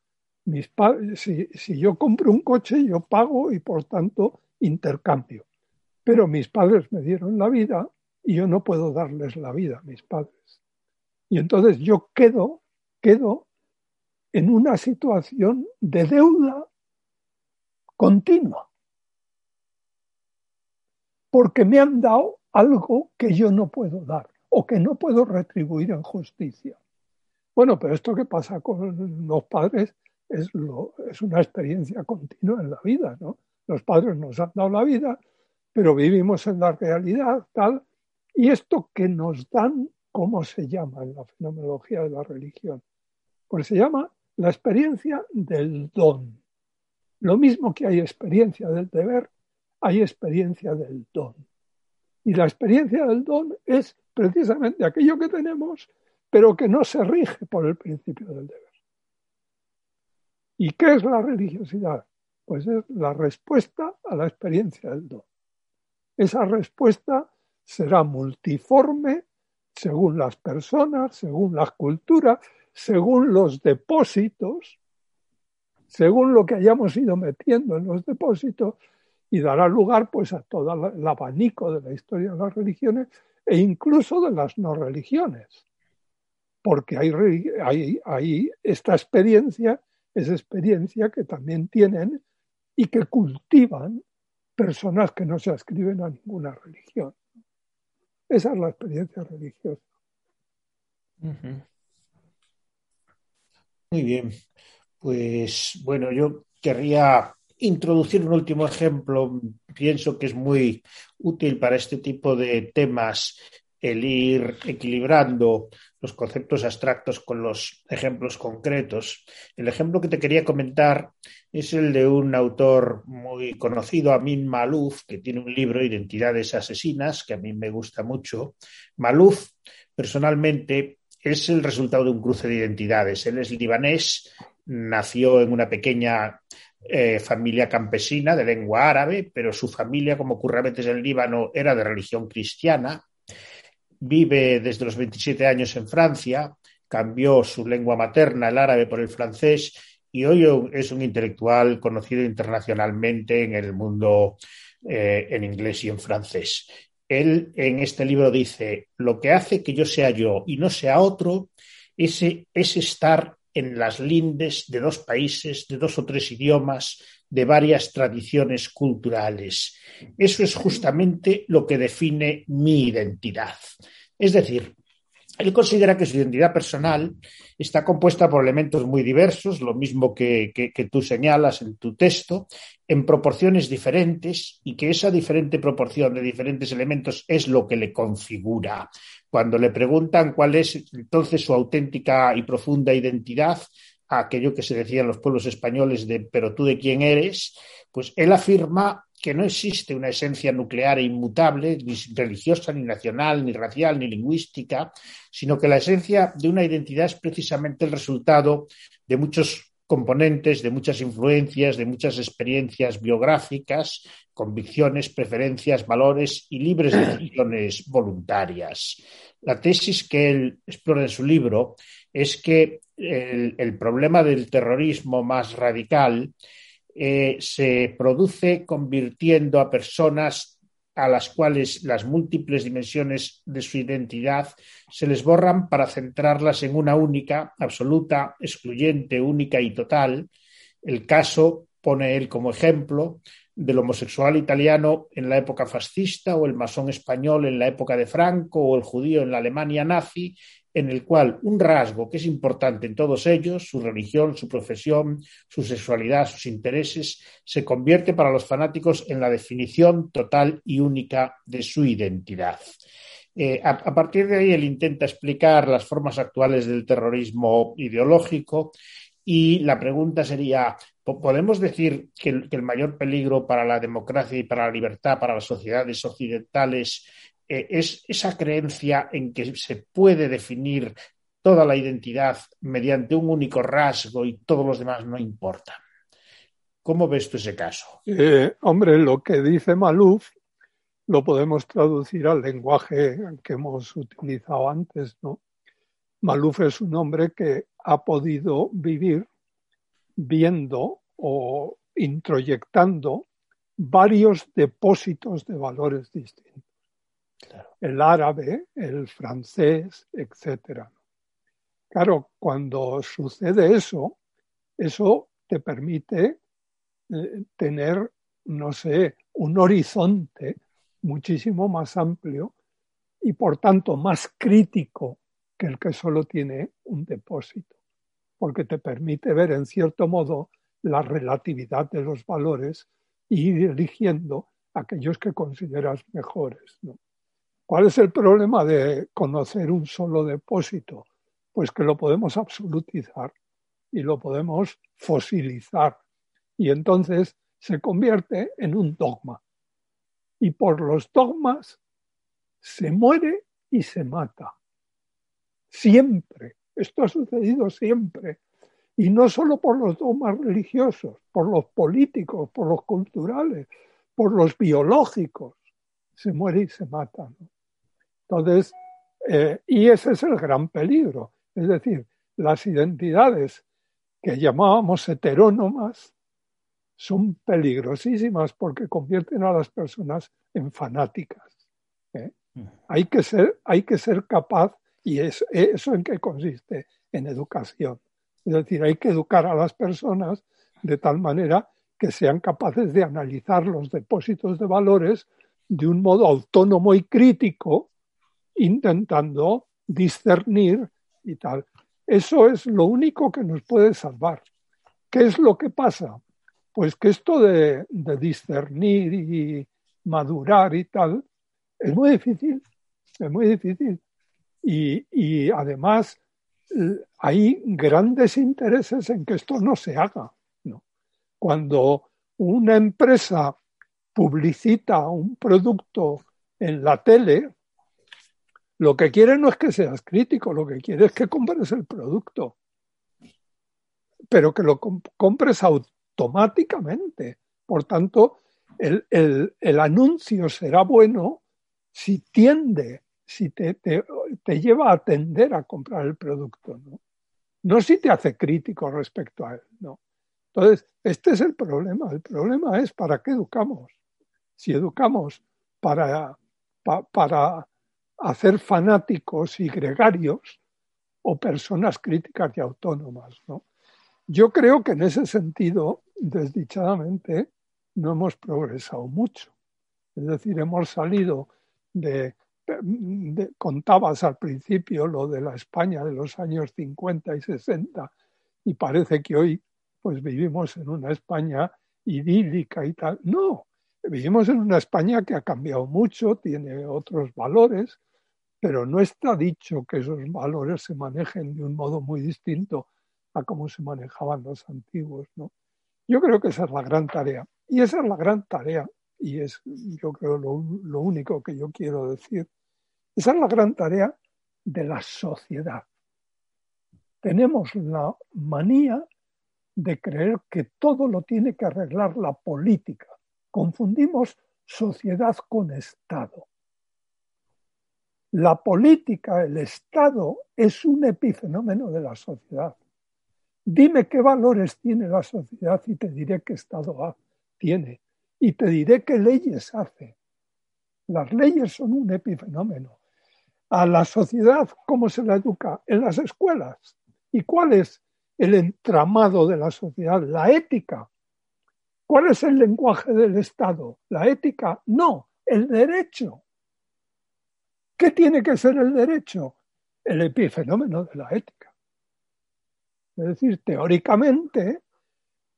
mis si, si yo compro un coche, yo pago y por tanto intercambio. Pero mis padres me dieron la vida y yo no puedo darles la vida a mis padres. Y entonces yo quedo, quedo en una situación de deuda continua. Porque me han dado algo que yo no puedo dar o que no puedo retribuir en justicia. Bueno, pero esto que pasa con los padres es, lo, es una experiencia continua en la vida, ¿no? Los padres nos han dado la vida, pero vivimos en la realidad tal. Y esto que nos dan, ¿cómo se llama en la fenomenología de la religión? Pues se llama la experiencia del don. Lo mismo que hay experiencia del deber, hay experiencia del don. Y la experiencia del don es precisamente aquello que tenemos, pero que no se rige por el principio del deber. ¿Y qué es la religiosidad? Pues es la respuesta a la experiencia del don. Esa respuesta será multiforme según las personas, según las culturas, según los depósitos, según lo que hayamos ido metiendo en los depósitos y dará lugar pues a todo el abanico de la historia de las religiones e incluso de las no religiones. Porque hay, hay, hay esta experiencia, es experiencia que también tienen y que cultivan personas que no se ascriben a ninguna religión. Esa es la experiencia religiosa.
Muy bien. Pues bueno, yo querría introducir un último ejemplo. Pienso que es muy útil para este tipo de temas el ir equilibrando los conceptos abstractos con los ejemplos concretos. El ejemplo que te quería comentar es el de un autor muy conocido, Amin Malouf, que tiene un libro, Identidades Asesinas, que a mí me gusta mucho. Malouf, personalmente, es el resultado de un cruce de identidades. Él es libanés, nació en una pequeña eh, familia campesina de lengua árabe, pero su familia, como ocurre a veces en Líbano, era de religión cristiana vive desde los 27 años en Francia, cambió su lengua materna, el árabe, por el francés y hoy es un intelectual conocido internacionalmente en el mundo eh, en inglés y en francés. Él en este libro dice, lo que hace que yo sea yo y no sea otro es, es estar en las lindes de dos países, de dos o tres idiomas, de varias tradiciones culturales. Eso es justamente lo que define mi identidad. Es decir, Él considera que su identidad personal está compuesta por elementos muy diversos, lo mismo que, tú señalas en tu texto, en proporciones diferentes y que esa diferente proporción de diferentes elementos es lo que le configura. Cuando le preguntan cuál es entonces su auténtica y profunda identidad, aquello que se decía en los pueblos españoles de pero tú de quién eres, pues él afirma que no existe una esencia nuclear e inmutable, ni religiosa, ni nacional, ni racial, ni lingüística, sino que la esencia de una identidad es precisamente el resultado de muchos componentes, de muchas influencias, de muchas experiencias biográficas, convicciones, preferencias, valores y libres decisiones voluntarias. La tesis que él explora en su libro es que el, problema del terrorismo más radical eh, se produce convirtiendo a personas a las cuales las múltiples dimensiones de su identidad se les borran para centrarlas en una única, absoluta, excluyente, única y total. El caso pone él como ejemplo del homosexual italiano en la época fascista o el masón español en la época de Franco o el judío en la Alemania nazi en el cual un rasgo que es importante en todos ellos, su religión, su profesión, su sexualidad, sus intereses, se convierte para los fanáticos en la definición total y única de su identidad. Eh, a, partir de ahí, él intenta explicar las formas actuales del terrorismo ideológico y la pregunta sería, ¿podemos decir que el mayor peligro para la democracia y para la libertad, para las sociedades occidentales, eh, es esa creencia en que se puede definir toda la identidad mediante un único rasgo y todos los demás no importan. ¿Cómo ves tú ese caso?
Eh, hombre, lo que dice Maluf lo podemos traducir al lenguaje que hemos utilizado antes, ¿no? Maluf es un hombre que ha podido vivir viendo o introyectando varios depósitos de valores distintos el árabe, el francés, etc. Claro, cuando sucede eso, eso te permite eh, tener, no sé, un horizonte muchísimo más amplio y por tanto más crítico que el que solo tiene un depósito, porque te permite ver en cierto modo la relatividad de los valores y ir eligiendo aquellos que consideras mejores. ¿Cuál es el problema de conocer un solo depósito? Pues que lo podemos absolutizar y lo podemos fosilizar y entonces se convierte en un dogma. Y por los dogmas se muere y se mata. Siempre. Esto ha sucedido siempre. Y no solo por los dogmas religiosos, por los políticos, por los culturales, por los biológicos. Se muere y se mata. Entonces, eh, y ese es el gran peligro. Es decir, las identidades que llamábamos heterónomas son peligrosísimas porque convierten a las personas en fanáticas. ¿eh? Hay, que ser, hay que ser capaz, y es, eso en qué consiste, en educación. Es decir, hay que educar a las personas de tal manera que sean capaces de analizar los depósitos de valores de un modo autónomo y crítico intentando discernir y tal. Eso es lo único que nos puede salvar. ¿Qué es lo que pasa? Pues que esto de, discernir y madurar y tal es muy difícil, es muy difícil. Y, además hay grandes intereses en que esto no se haga. ¿no? Cuando una empresa publicita un producto en la tele, lo que quiere no es que seas crítico, lo que quiere es que compres el producto, pero que lo compres automáticamente. Por tanto, el, anuncio será bueno si tiende, si te, te, lleva a tender a comprar el producto, ¿no? No si te hace crítico respecto a él, ¿no? Entonces, este es el problema. El problema es para qué educamos. Si educamos para, para hacer fanáticos y gregarios o personas críticas y autónomas. ¿no? Yo creo que en ese sentido, desdichadamente, no hemos progresado mucho. Es decir, hemos salido de contabas al principio lo de la España de los años 50 y 60 y parece que hoy pues vivimos en una España idílica y tal. No, vivimos en una España que ha cambiado mucho, tiene otros valores, pero no está dicho que esos valores se manejen de un modo muy distinto a cómo se manejaban los antiguos, ¿no? Yo creo que esa es la gran tarea. Y esa es la gran tarea, y es yo creo lo, único que yo quiero decir. Esa es la gran tarea de la sociedad. Tenemos la manía de creer que todo lo tiene que arreglar la política. Confundimos sociedad con Estado. La política, el Estado, es un epifenómeno de la sociedad. Dime qué valores tiene la sociedad y te diré qué Estado tiene. Y te diré qué leyes hace. Las leyes son un epifenómeno. A la sociedad, ¿cómo se la educa? En las escuelas. ¿Y cuál es el entramado de la sociedad? La ética. ¿Cuál es el lenguaje del Estado? La ética. No, el derecho. ¿Qué tiene que ser el derecho? El epifenómeno de la ética. Es decir, teóricamente,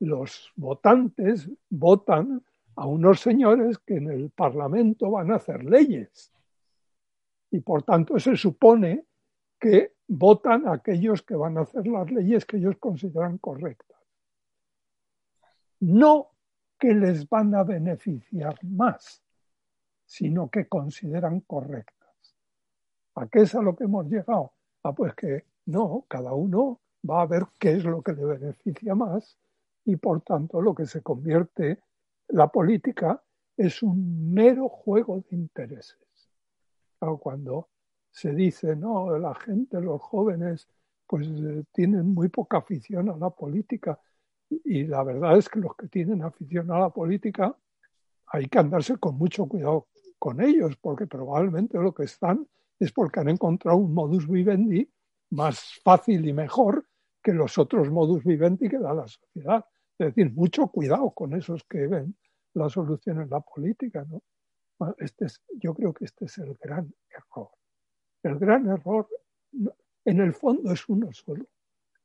los votantes votan a unos señores que en el Parlamento van a hacer leyes. Y por tanto se supone que votan aquellos que van a hacer las leyes que ellos consideran correctas. No que les van a beneficiar más, sino que consideran correctas. ¿A qué es a lo que hemos llegado? Ah, pues que no, cada uno va a ver qué es lo que le beneficia más y por tanto lo que se convierte la política es un mero juego de intereses. cuando se dice, no, la gente, los jóvenes, pues eh, tienen muy poca afición a la política. Y, y la verdad es que los que tienen afición a la política hay que andarse con mucho cuidado con ellos, porque probablemente lo que están es porque han encontrado un modus vivendi más fácil y mejor que los otros modus vivendi que da la sociedad. Es decir, mucho cuidado con esos que ven la solución en la política. ¿no? Este es, yo creo que este es el gran error. El gran error, en el fondo, es uno solo.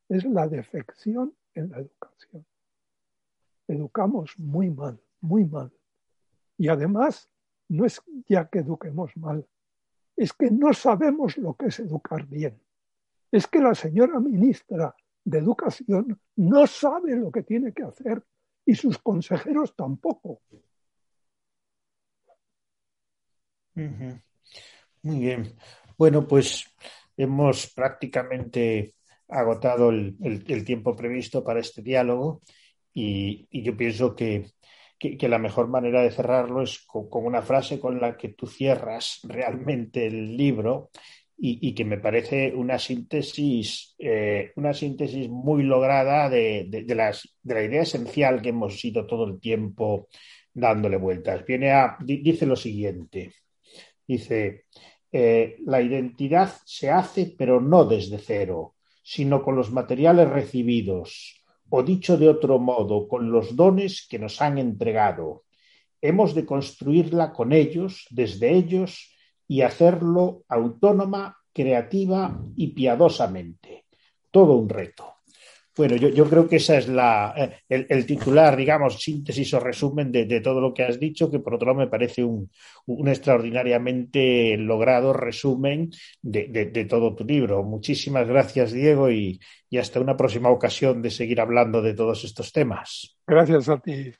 Es la defección en la educación. Educamos muy mal, muy mal. Y además, no es ya que eduquemos mal, es que no sabemos lo que es educar bien. Es que la señora ministra de Educación no sabe lo que tiene que hacer y sus consejeros tampoco.
Muy bien. Bueno, pues hemos prácticamente agotado el, tiempo previsto para este diálogo y yo pienso que que, la mejor manera de cerrarlo es con, una frase con la que tú cierras realmente el libro y, que me parece una síntesis, eh, una síntesis muy lograda de, de, la idea esencial que hemos ido todo el tiempo dándole vueltas. Viene dice lo siguiente, dice, eh, la identidad se hace pero no desde cero, sino con los materiales recibidos, o dicho de otro modo, con los dones que nos han entregado. Hemos de construirla con ellos, desde ellos, y hacerlo autónoma, creativa y piadosamente. Todo un reto. Bueno, yo, creo que esa es la, eh, el, titular, digamos, síntesis o resumen de, todo lo que has dicho, que por otro lado me parece un, extraordinariamente logrado resumen de, todo tu libro. Muchísimas gracias, Diego, y, y hasta una próxima ocasión de seguir hablando de todos estos temas.
Gracias a ti.